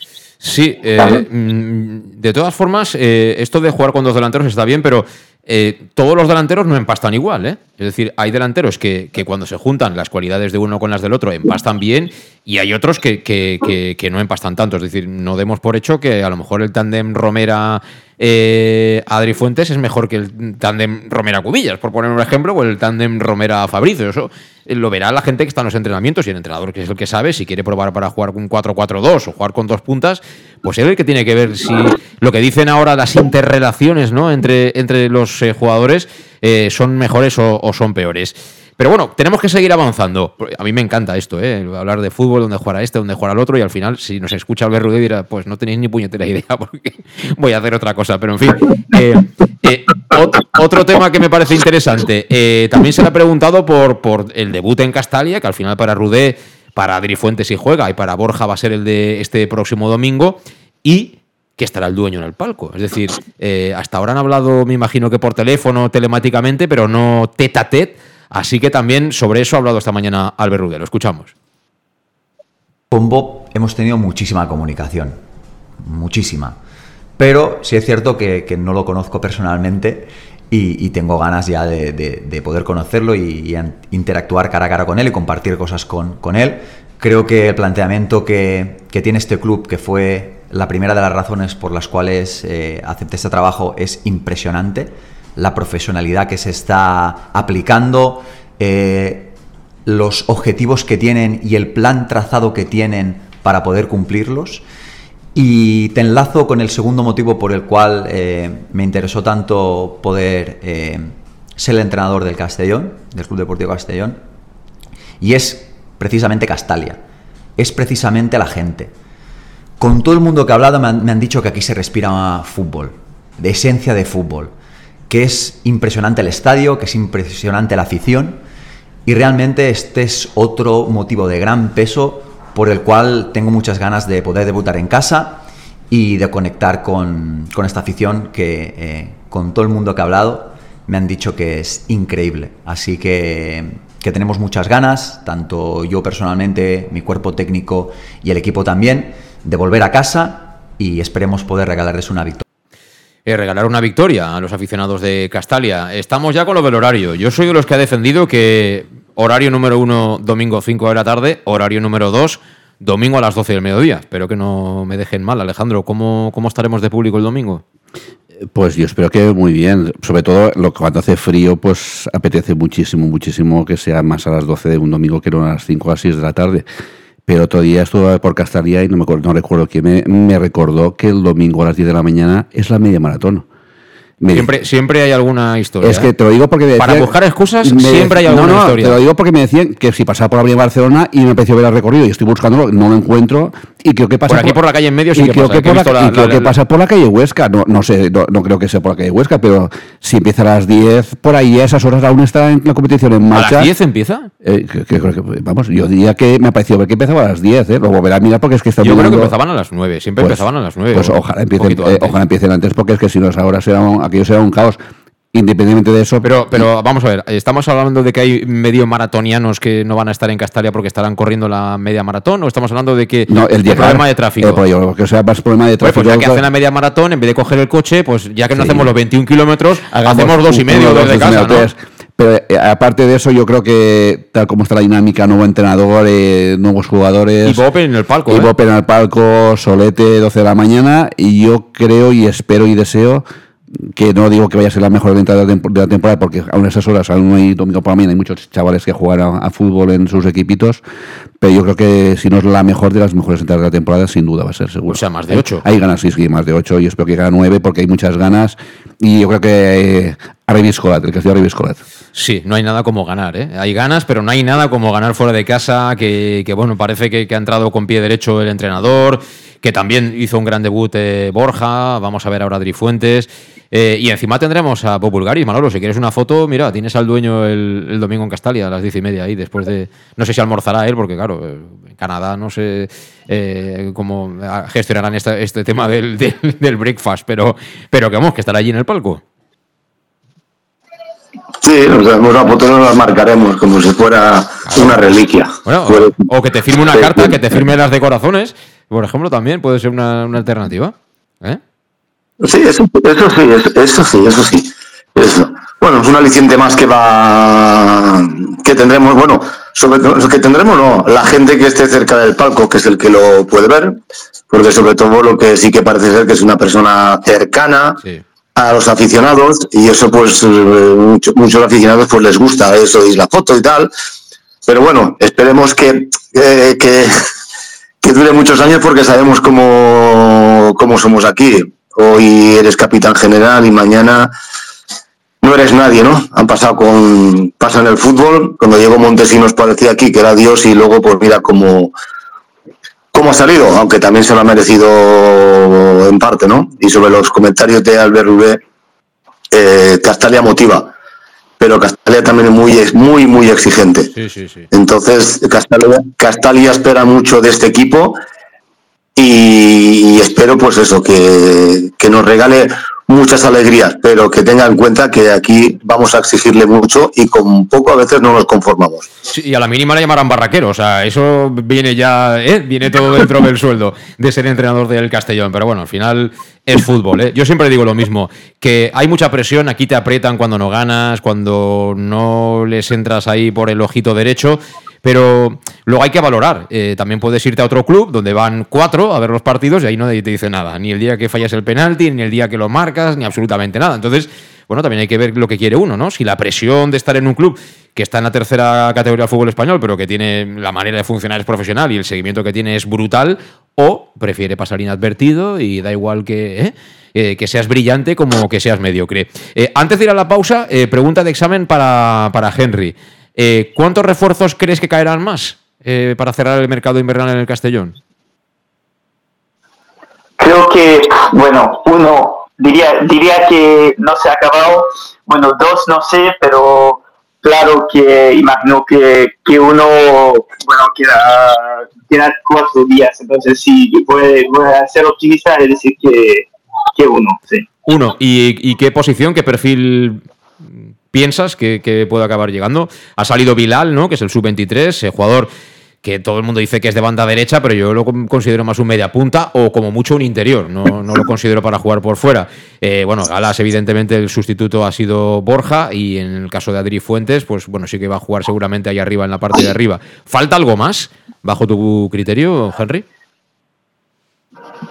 Sí, eh, mm, de todas formas, eh, esto de jugar con dos delanteros está bien, pero eh, todos los delanteros no empastan igual, ¿eh? Es decir, hay delanteros que, cuando se juntan las cualidades de uno con las del otro empastan bien y hay otros que, que no empastan tanto. Es decir, no demos por hecho que a lo mejor el tándem Romera eh, Adri Fuentes es mejor que el tándem Romera Cubillas, por poner un ejemplo, o el tándem Romera Fabricio. Eso eh, lo verá la gente que está en los entrenamientos y el entrenador, que es el que sabe, si quiere probar para jugar con 4-4-2 o jugar con dos puntas, pues es el que tiene que ver si lo que dicen ahora las interrelaciones ¿no? entre, entre los eh, jugadores eh, son mejores o son peores. Pero bueno, tenemos que seguir avanzando. A mí me encanta esto, ¿eh? hablar de fútbol, donde jugar a este, donde jugar al otro, y al final, si nos escucha Albert Rudé, dirá, pues no tenéis ni puñetera idea, porque voy a hacer otra cosa. Pero en fin, eh, otro, tema que me parece interesante. También se le ha preguntado por, el debut en Castalia, que al final para Rudé, para Adri Fuentes y juega, y para Borja va a ser el de este próximo domingo, y que estará el dueño en el palco. Es decir, hasta ahora han hablado, me imagino que por teléfono, telemáticamente, pero no tete a tete Así que también sobre eso ha hablado esta mañana Albert Rude. Lo escuchamos. Con Bob hemos tenido muchísima comunicación, muchísima. Pero sí es cierto que, no lo conozco personalmente y, tengo ganas ya de, poder conocerlo y, interactuar cara a cara con él y compartir cosas con, él. Creo que el planteamiento que, tiene este club, que fue la primera de las razones por las cuales eh, acepté este trabajo, es impresionante la profesionalidad que se está aplicando, eh, los objetivos que tienen y el plan trazado que tienen para poder cumplirlos. Y te enlazo con el segundo motivo por el cual eh, me interesó tanto poder ser el entrenador del Castellón, del Club Deportivo Castellón, y es precisamente Castalia, es precisamente la gente. Con todo el mundo que he hablado me han, dicho que aquí se respira fútbol, de esencia de fútbol que es impresionante el estadio, que es impresionante la afición y realmente este es otro motivo de gran peso por el cual tengo muchas ganas de poder debutar en casa y de conectar con, esta afición que eh, con todo el mundo que ha hablado me han dicho que es increíble. Así que, que tenemos muchas ganas, tanto yo personalmente, mi cuerpo técnico y el equipo también, de volver a casa y esperemos poder regalarles una victoria. Eh, regalar una victoria a los aficionados de Castalia. Estamos ya con lo del horario. Yo soy de los que ha defendido que horario número uno, domingo 5 de la tarde, horario número 2, domingo a las 12 del mediodía. Espero que no me dejen mal, Alejandro. ¿Cómo, cómo estaremos de público el domingo? Pues yo espero que muy bien. Sobre todo lo que cuando hace frío, pues apetece muchísimo, muchísimo que sea más a las 12 de un domingo que no a las 5 o a las 6 de la tarde. Pero otro día estuve por Castalia y no, me no recuerdo quién me, me recordó que el domingo a las 10 de la mañana es la media maratón. Siempre, siempre hay alguna historia. Es que te lo digo porque Para buscar excusas siempre hay alguna no, no, historia. Te lo digo porque me decían que si pasaba por la Avenida Barcelona y me pareció ver el recorrido y estoy buscándolo, no lo encuentro. Y creo que pasa por aquí por, la calle en medio sí y que creo pasa, que, por la, y creo que pasa por la calle Huesca. No, no sé, no, creo que sea por la calle Huesca, pero si empieza a las 10, por ahí a esas horas aún está en la competición en marcha. ¿A las 10 empieza? Eh, que, creo que, vamos, yo diría que me pareció ver que empezaba a las 10, ¿eh? Lo volverá a mirar porque es que está Yo creo que empezaban a las 9, siempre pues, empezaban a las 9. Pues ojalá empiecen, eh, ojalá empiecen antes porque es que si no, ahora será un, aquello será un caos. Independientemente de eso. Pero, pero vamos a ver, estamos hablando de que hay medio maratonianos que no van a estar en Castalia porque estarán corriendo la media maratón, o estamos hablando de que no, el día problema de tráfico. Eh, que sea más problema de tráfico. Pues, ya que hacen la media maratón, en vez de coger el coche, pues ya que no hacemos los 21 kilómetros, hacemos dos y medio desde casa, ¿no? Pero eh, aparte de eso, yo creo que tal como está la dinámica, nuevo entrenador, eh, nuevos jugadores. Y Bob en el palco. Y ¿eh? Bob en el palco, Solete, 12 de la mañana. Y yo creo y espero y deseo que no digo que vaya a ser la mejor venta de la temporada, porque aún a esas horas, aún hay domingo la mañana, hay muchos chavales que juegan a, fútbol en sus equipitos, pero yo creo que si no es la mejor de las mejores entradas de la temporada, sin duda va a ser seguro. O sea, más de 8. Hay, ganas, sí, sí, más de 8. y espero que gane 9 porque hay muchas ganas. Y yo creo que eh, Arreviscolat, el Castillo Arreviscolat. Sí, no hay nada como ganar, ¿eh? Hay ganas, pero no hay nada como ganar fuera de casa, que, que bueno, parece que, que, ha entrado con pie derecho el entrenador, que también hizo un gran debut eh, Borja, vamos a ver ahora Adri Fuentes. Eh, y encima tendremos a Populgaris, Manolo. Si quieres una foto, mira, tienes al dueño el, el, domingo en Castalia a las diez y media ahí, después de. No sé si almorzará él, porque claro, en Canadá no sé eh, cómo gestionarán este, este tema del, del, del, breakfast, pero, pero que vamos, que estará allí en el palco. Sí, nos las marcaremos como si fuera una reliquia. Bueno, o, o, que te firme una carta, que te firme las de corazones, por ejemplo, también puede ser una, una alternativa. ¿Eh? Sí, eso, eso sí, eso, eso, sí, eso sí. Eso. Bueno, es un aliciente más que va. que tendremos, bueno, sobre que tendremos, no, la gente que esté cerca del palco, que es el que lo puede ver, porque sobre todo lo que sí que parece ser que es una persona cercana. Sí a los aficionados y eso pues mucho, muchos aficionados pues les gusta eso y la foto y tal pero bueno esperemos que, eh, que, que, dure muchos años porque sabemos cómo, cómo somos aquí hoy eres capitán general y mañana no eres nadie, ¿no? Han pasado con pasa en el fútbol cuando llegó Montesinos parecía aquí que era Dios y luego pues mira cómo cómo ha salido, aunque también se lo ha merecido en parte, ¿no? Y sobre los comentarios de Albert Rubé, eh, Castalia motiva, pero Castalia también es muy, muy, muy exigente. Sí, sí, sí. Entonces, Castalia, Castalia espera mucho de este equipo y, y espero, pues eso, que, que nos regale muchas alegrías, pero que tenga en cuenta que aquí vamos a exigirle mucho y con poco a veces no nos conformamos. Y a la mínima le llamarán barraquero, o sea, eso viene ya, ¿eh? viene todo dentro del sueldo de ser entrenador del Castellón, pero bueno, al final es fútbol. ¿eh? Yo siempre digo lo mismo, que hay mucha presión, aquí te aprietan cuando no ganas, cuando no les entras ahí por el ojito derecho, pero luego hay que valorar. Eh, también puedes irte a otro club donde van cuatro a ver los partidos y ahí nadie te dice nada. Ni el día que fallas el penalti, ni el día que lo marcas, ni absolutamente nada. Entonces, bueno, también hay que ver lo que quiere uno, ¿no? Si la presión de estar en un club que está en la tercera categoría del fútbol español, pero que tiene la manera de funcionar es profesional y el seguimiento que tiene es brutal, o prefiere pasar inadvertido y da igual que, ¿eh? Eh, que seas brillante como que seas mediocre. Antes de ir a la pausa, pregunta de examen para, para Henry. Eh, ¿Cuántos refuerzos crees que caerán más eh, para cerrar el mercado invernal en el Castellón? Creo que, bueno, uno diría, diría que no se ha acabado. Bueno, dos no sé, pero claro que imagino que, que uno, bueno, queda, queda cuatro días. Entonces, sí, puede, puede ser optimista y decir que, que uno, sí. Uno. ¿Y, ¿Y qué posición, qué perfil piensas que, que, puede acabar llegando. Ha salido Bilal, ¿no? Que es el sub-23, el jugador que todo el mundo dice que es de banda derecha, pero yo lo considero más un media punta o como mucho un interior, no, no lo considero para jugar por fuera. Eh, bueno, Galas, evidentemente, el sustituto ha sido Borja y en el caso de Adri Fuentes, pues bueno, sí que va a jugar seguramente ahí arriba, en la parte de arriba. ¿Falta algo más, bajo tu criterio, Henry?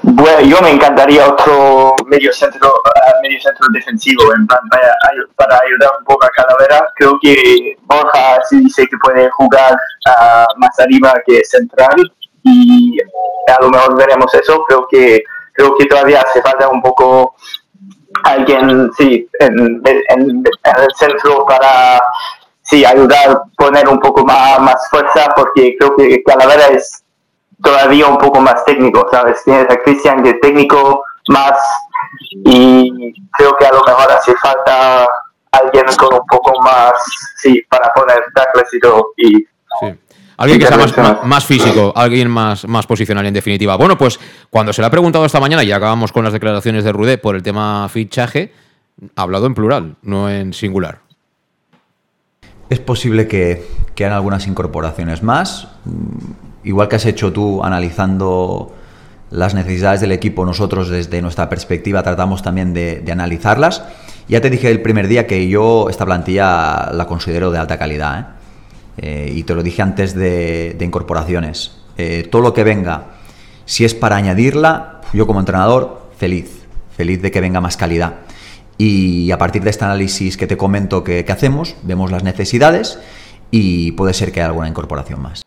Bueno, yo me encantaría otro medio centro, medio centro defensivo en plan para, para, ayudar un poco a Calavera. Creo que Borja sí dice que puede jugar uh, más arriba que central y a lo mejor veremos eso. Creo que creo que todavía hace falta un poco alguien sí en, en, en el centro para sí ayudar poner un poco más, más fuerza porque creo que Calavera es todavía un poco más técnico, ¿sabes? Tienes a Cristian que es técnico más y creo que a lo mejor hace falta alguien con un poco más, sí, para poner tackles y todo. Y, sí. Alguien que sea más, más, físico, alguien más, más posicional en definitiva. Bueno, pues cuando se le ha preguntado esta mañana, y acabamos con las declaraciones de Rudé por el tema fichaje, ha hablado en plural, no en singular. Es posible que, que hagan algunas incorporaciones más igual que has hecho tú analizando las necesidades del equipo, nosotros desde nuestra perspectiva tratamos también de, analizarlas. Ya te dije el primer día que yo esta plantilla la considero de alta calidad. ¿eh? Eh, y te lo dije antes de, incorporaciones. Eh, todo lo que venga, si es para añadirla, yo como entrenador, feliz. Feliz de que venga más calidad. Y a partir de este análisis que te comento que hacemos, vemos las necesidades y puede ser que haya alguna incorporación más.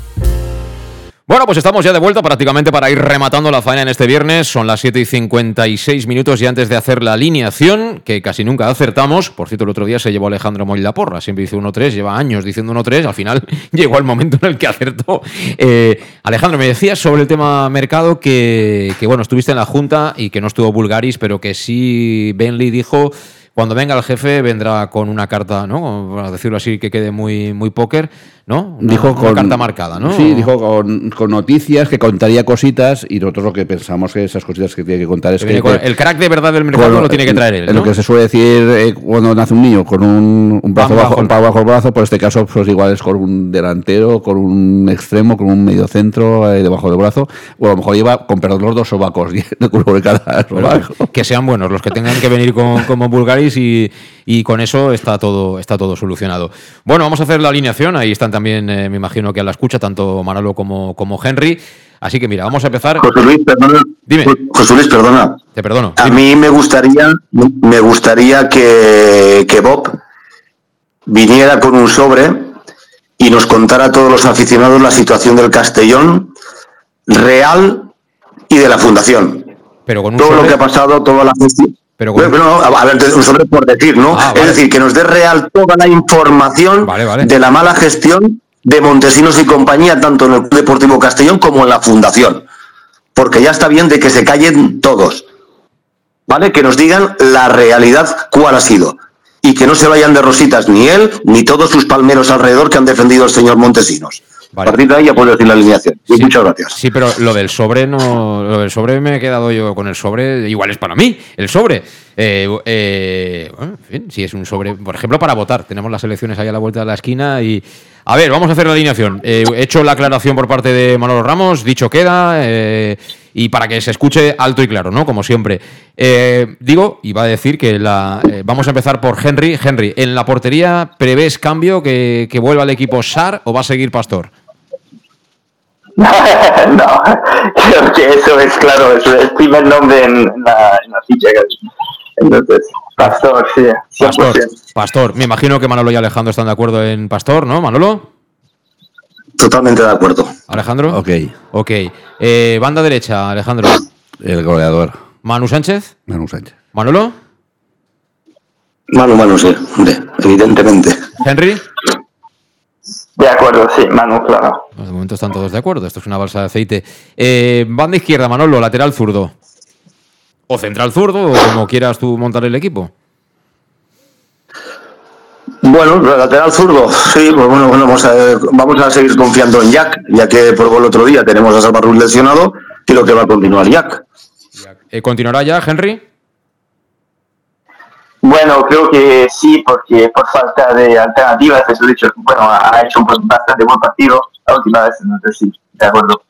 Bueno, pues estamos ya de vuelta prácticamente para ir rematando la faena en este viernes. Son las 7 y 56 minutos y antes de hacer la alineación, que casi nunca acertamos. Por cierto, el otro día se llevó Alejandro Moll la porra. Siempre dice 1-3, lleva años diciendo 1-3. Al final llegó el momento en el que acertó. Eh, Alejandro, me decías sobre el tema mercado que, bueno, estuviste en la Junta y que no estuvo Bulgaris, pero que sí Bentley dijo cuando venga el jefe vendrá con una carta, ¿no? Para decirlo así, que quede muy, muy póker, ¿no? Una, dijo una con, carta marcada, ¿no? Sí, dijo con, con, noticias, que contaría cositas y nosotros lo que pensamos que esas cositas que tiene que contar es que... Con, el crack de verdad del mercado con, lo tiene que traer él, ¿no? Lo que se suele decir eh, cuando nace un niño con un, un brazo bajo, un pavo bajo el brazo, por este caso pues igual es con un delantero, con un extremo, con un medio centro eh, debajo del brazo, o a lo mejor lleva, con perdón, los dos sobacos de cada sobaco. Que sean buenos los que tengan que venir con, como Y y con eso está todo, está todo solucionado. Bueno, vamos a hacer la alineación. Ahí están también, eh, me imagino que a la escucha, tanto Manolo como, como Henry. Así que mira, vamos a empezar. José Luis, perdona. Dime. José Luis, perdona. Te perdono. A mí me gustaría, me gustaría que, que Bob viniera con un sobre y nos contara a todos los aficionados la situación del Castellón real y de la fundación. Pero con un todo sobre... lo que ha pasado, toda la gestión. Pero bueno, no, a ver, por decir, ¿no? Ah, vale. Es decir, que nos dé real toda la información Vale, vale. de la mala gestión de Montesinos y compañía, tanto en el Club Deportivo Castellón como en la Fundación. Porque ya está bien de que se callen todos. ¿Vale? Que nos digan la realidad cuál ha sido. Y que no se vayan de rositas ni él ni todos sus palmeros alrededor que han defendido al señor Montesinos. Vale. A partir de ahí ya puedo decir la alineación. Y muchas gracias. Sí, pero lo del sobre no. Lo del sobre me he quedado yo con el sobre. Igual es para mí, el sobre. Eh, eh, bueno, en fin, si es un sobre, por ejemplo, para votar. Tenemos las elecciones ahí a la vuelta de la esquina y. A ver, vamos a hacer la alineación. Eh, he hecho la aclaración por parte de Manolo Ramos, dicho queda, eh, y para que se escuche alto y claro, ¿no? Como siempre. Eh, digo, iba a decir que la, vamos a empezar por Henry. Henry, ¿en la portería prevés cambio que, que vuelva al equipo SAR o va a seguir Pastor? no, creo que eso es claro, es el primer nombre en la, en la ficha. Entonces, Pastor, sí, 100%. Pastor, Pastor, me imagino que Manolo y Alejandro están de acuerdo en Pastor, ¿no, Manolo? Totalmente de acuerdo. Alejandro. Ok. Ok. Eh, banda derecha, Alejandro. El goleador. Manu Sánchez. Manu Sánchez. Manolo. Manu, Manu, sí, hombre, evidentemente. Henry. De acuerdo, sí, Manu, claro. Pues de momento están todos de acuerdo. Esto es una balsa de aceite. Eh, banda izquierda, Manolo, lateral zurdo. O central zurdo, o como quieras tú montar el equipo. Bueno, lateral zurdo, sí, pues bueno, bueno vamos, a, vamos a seguir confiando en Jack, ya que por el otro día tenemos a Salva lesionado, creo que va a continuar Jack. Eh, ¿Continuará ya, Henry? Bueno, creo que sí, porque por falta de alternativas, eso dicho, bueno, ha hecho un bastante buen partido la última vez, entonces sí, de acuerdo.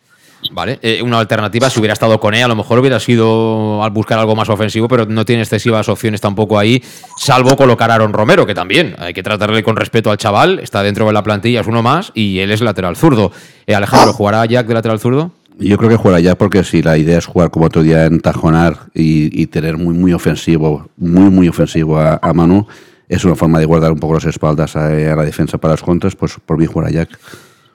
Vale, eh, una alternativa, si hubiera estado con él, a lo mejor hubiera sido al buscar algo más ofensivo, pero no tiene excesivas opciones tampoco ahí, salvo colocar a Aaron Romero, que también hay que tratarle con respeto al chaval, está dentro de la plantilla, es uno más, y él es lateral zurdo. Eh, Alejandro, ¿jugará Jack de lateral zurdo? Yo creo que jugará Jack porque si la idea es jugar como otro día en Tajonar y, tener muy, muy ofensivo, muy, muy ofensivo a, Manu, es una forma de guardar un poco las espaldas a, la defensa para las contras, pues por mí jugará Jack.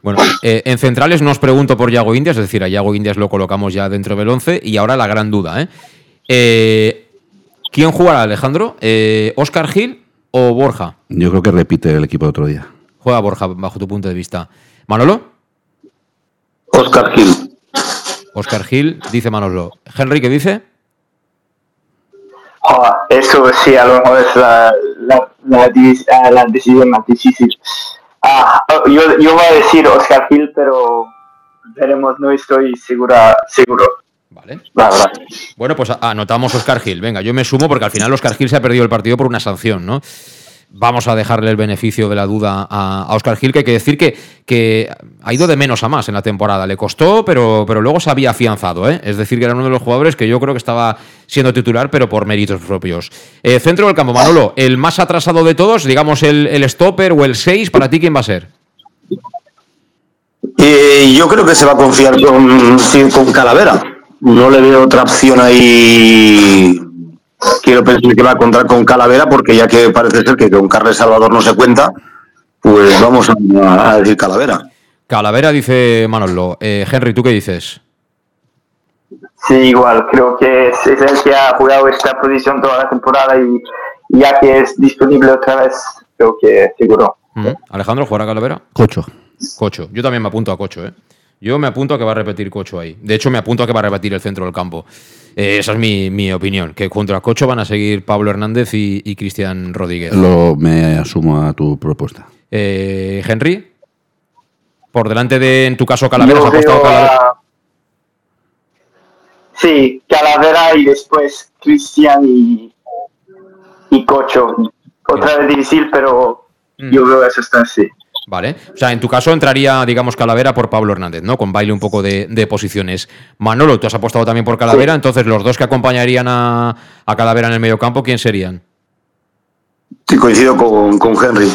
Bueno, eh, en centrales no os pregunto por Yago Indias, es decir, a Yago Indias lo colocamos ya dentro del 11 y ahora la gran duda, ¿eh? eh quién jugará, Alejandro? ¿Oscar eh, Gil o Borja? Yo creo que repite el equipo de otro día. Juega Borja, bajo tu punto de vista. ¿Manolo? Oscar Gil. Oscar Gil, dice Manolo. ¿Henry qué dice? Ah, eso sí, a lo mejor es la, la, la decisión más difícil. Ah, oh, yo, yo voy a decir Oscar Gil, pero veremos, no estoy segura, seguro. Vale. Bueno, pues anotamos Oscar Gil. Venga, yo me sumo porque al final Oscar Gil se ha perdido el partido por una sanción, ¿no? Vamos a dejarle el beneficio de la duda a, Oscar Gil, que hay que decir que, que, ha ido de menos a más en la temporada. Le costó, pero, pero luego se había afianzado. ¿eh? Es decir, que era uno de los jugadores que yo creo que estaba siendo titular, pero por méritos propios. Eh, centro del campo, Manolo, el más atrasado de todos, digamos el, el stopper o el 6, ¿para ti quién va a ser? Yo creo que se va a confiar con, con Calavera. No le veo otra opción ahí quiero pensar que va a contar con Calavera, porque ya que parece ser que con Carles Salvador no se cuenta, pues vamos a, decir Calavera. Calavera dice Manolo. Eh, Henry, ¿tú qué dices? Sí, igual, creo que es, el que ha jugado esta posición toda la temporada y ya que es disponible otra vez, creo que seguro. Alejandro, ¿jugará Calavera? Cocho. Cocho. Yo también me apunto a Cocho, ¿eh? Yo me apunto a que va a repetir Cocho ahí. De hecho, me apunto a que va a repetir el centro del campo. Eh, esa es mi, opinión. Que contra Cocho van a seguir Pablo Hernández y, Cristian Rodríguez. Lo, me asumo a tu propuesta. Eh, Henry, por delante de, en tu caso, Calavera, ¿has apostado Calavera? Sí, Calavera y después Cristian y, y Cocho. Otra vez difícil, pero mm. yo veo eso está así. Vale. O sea, en tu caso entraría, digamos, Calavera por Pablo Hernández, ¿no? Con baile un poco de, posiciones. Manolo, tú has apostado también por Calavera, entonces los dos que acompañarían a, Calavera en el medio campo, ¿quién serían? Sí, coincido con, con Henry,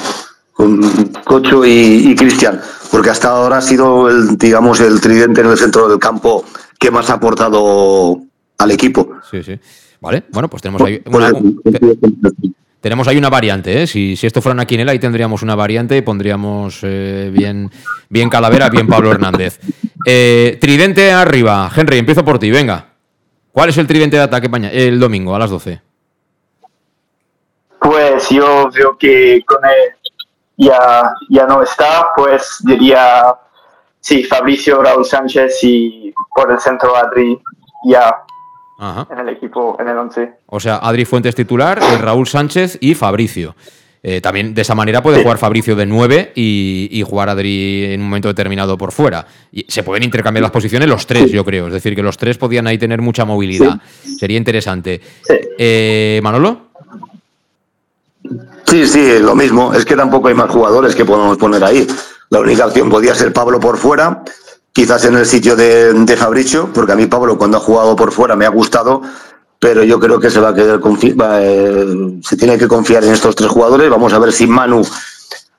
con Cocho y, Cristian, porque hasta ahora ha sido, el, digamos, el tridente en el centro del campo que más ha aportado al equipo. Sí, sí. Vale, bueno, pues tenemos ahí tenemos ahí una variante, ¿eh? Si, esto fuera una quinela, ahí tendríamos una variante y pondríamos eh, bien, bien Calavera, bien Pablo Hernández. Eh, tridente arriba. Henry, empiezo por ti, venga. ¿Cuál es el tridente de ataque el domingo a las 12? Pues yo veo que con él ya, ya no está, pues diría, sí, Fabricio, Raúl Sánchez y por el centro Adri ya en el equipo, en el 11. O sea, Adri Fuentes titular, Raúl Sánchez y Fabricio. Eh, también de esa manera puede jugar Fabricio de 9 y, jugar Adri en un momento determinado por fuera. Y se pueden intercambiar las posiciones los tres, yo creo. Es decir, que los tres podían ahí tener mucha movilidad. Sería interesante. Eh, ¿Manolo? Sí, sí, lo mismo. Es que tampoco hay más jugadores que podemos poner ahí. La única opción podía ser Pablo por fuera quizás en el sitio de, Fabricio, porque a mí Pablo cuando ha jugado por fuera me ha gustado, pero yo creo que se va a quedar eh, se tiene que confiar en estos tres jugadores. Vamos a ver si Manu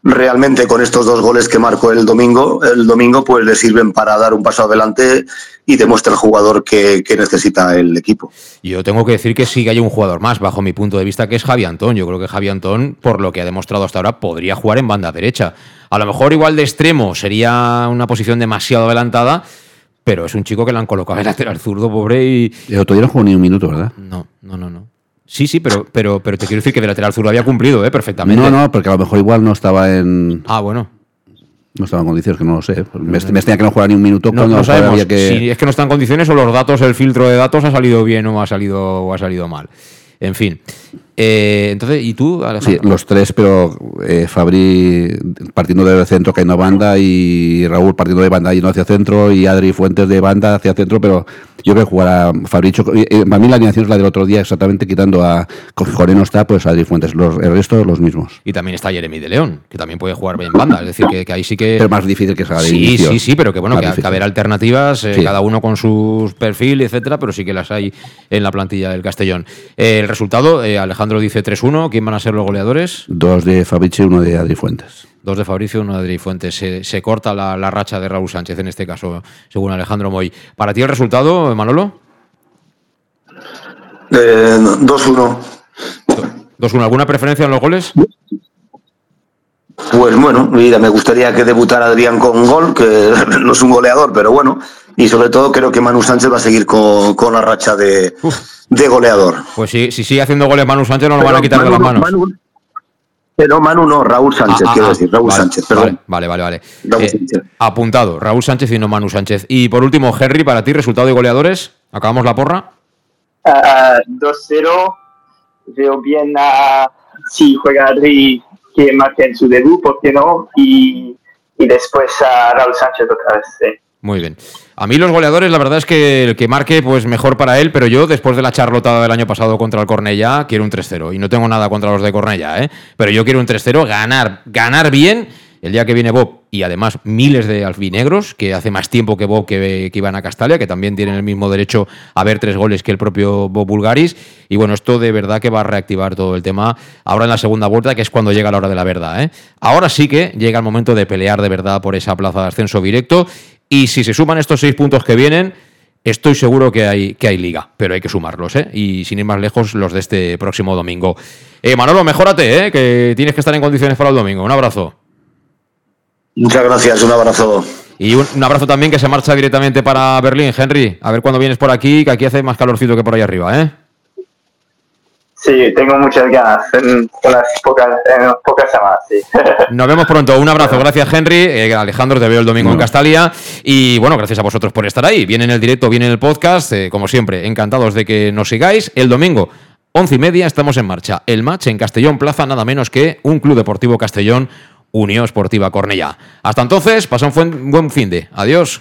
realmente con estos dos goles que marcó el domingo, el domingo pues le sirven para dar un paso adelante y demuestra el jugador que, necesita el equipo. Yo tengo que decir que sí que hay un jugador más, bajo mi punto de vista, que es Javi Antón. Yo creo que Javi Antón, por lo que ha demostrado hasta ahora, podría jugar en banda derecha. A lo mejor igual de extremo sería una posición demasiado adelantada, pero es un chico que le han colocado en lateral zurdo, pobre, y... El otro día no jugó ni un minuto, ¿verdad? No, no, no, no. Sí, sí, pero, pero, pero te quiero decir que de lateral zurdo había cumplido, ¿eh? Perfectamente. No, no, porque a lo mejor igual no estaba en... Ah, bueno. No estaba en condiciones, que no lo sé. Me, me tenía que no jugar ni un minuto no, no sabemos que... si es que no está en condiciones o los datos, el filtro de datos ha salido bien o ha salido, o ha salido mal. En fin. Eh, entonces, ¿y tú, Sí, los tres, pero eh, Fabri partiendo del centro cayendo a banda y Raúl partiendo de banda yendo hacia centro y Adri Fuentes de banda hacia centro, pero yo creo que jugará Fabricio. Eh, para mí la alineación es la del otro día, exactamente quitando a Joreno está, pues Adri Fuentes. Los, el resto los mismos. Y también está Jeremy de León, que también puede jugar bien banda. Es decir, que, ahí sí que. Pero más difícil que salga de Sí, sí, sí, pero que bueno, que, que, haber alternativas, cada uno con su perfil, etcétera, pero sí que las hay en la plantilla del Castellón. el resultado, Alejandro dice 3-1. ¿Quién van a ser los goleadores? Dos de Fabricio y uno de Adri Fuentes. Dos de Fabricio, uno de Adri Fuentes. Se, corta la, racha de Raúl Sánchez en este caso, según Alejandro Moy. ¿Para ti el resultado, Manolo? 2-1. Eh, ¿2-1? ¿Alguna preferencia en los goles? Pues bueno, mira, me gustaría que debutara Adrián con gol, que no es un goleador, pero bueno. Y sobre todo creo que Manu Sánchez va a seguir con, la racha de, goleador. Pues si, si sigue haciendo goles Manu Sánchez no lo van a quitar de las manos. Pero Manu no, Raúl Sánchez, ah, quiero ah, decir, Raúl vale, Sánchez, perdón. Vale, vale, vale. Eh, apuntado, Raúl Sánchez y no Manu Sánchez. Y por último, Henry, para ti, resultado de goleadores. ¿Acabamos la porra? 2-0. Veo bien a si juega Adri que marque en su debut, ¿por qué no? Y, y después a Raúl Sánchez otra vez. Muy bien. A mí los goleadores, la verdad es que el que marque, pues mejor para él, pero yo después de la charlotada del año pasado contra el Cornella, quiero un 3-0. Y no tengo nada contra los de Cornella, ¿eh? Pero yo quiero un 3-0, ganar, ganar bien el día que viene Bob y además miles de alfinegros, que hace más tiempo que Bob que, iban a Castalia, que también tienen el mismo derecho a ver tres goles que el propio Bob Bulgaris. Y bueno, esto de verdad que va a reactivar todo el tema ahora en la segunda vuelta, que es cuando llega la hora de la verdad. ¿eh? Ahora sí que llega el momento de pelear de verdad por esa plaza de ascenso directo. Y si se suman estos seis puntos que vienen, estoy seguro que hay, que hay liga, pero hay que sumarlos, ¿eh? Y sin ir más lejos, los de este próximo domingo. Eh, Manolo, mejórate, ¿eh? Que tienes que estar en condiciones para el domingo. Un abrazo. Muchas gracias, un abrazo. Y un, abrazo también que se marcha directamente para Berlín, Henry. A ver cuándo vienes por aquí, que aquí hace más calorcito que por ahí arriba, ¿eh? Sí, tengo muchas ganas en unas pocas, pocas semanas, sí. Nos vemos pronto. Un abrazo. Gracias, Henry. Eh, Alejandro, te veo el domingo en Castalia. Y bueno, gracias a vosotros por estar ahí. Viene en el directo, viene en el podcast. Eh, como siempre, encantados de que nos sigáis. El domingo, once y media, estamos en marcha. El match en Castellón Plaza, nada menos que un Club Deportivo Castellón Unión Esportiva Cornella. Hasta entonces, pasa un buen fin de. Adiós.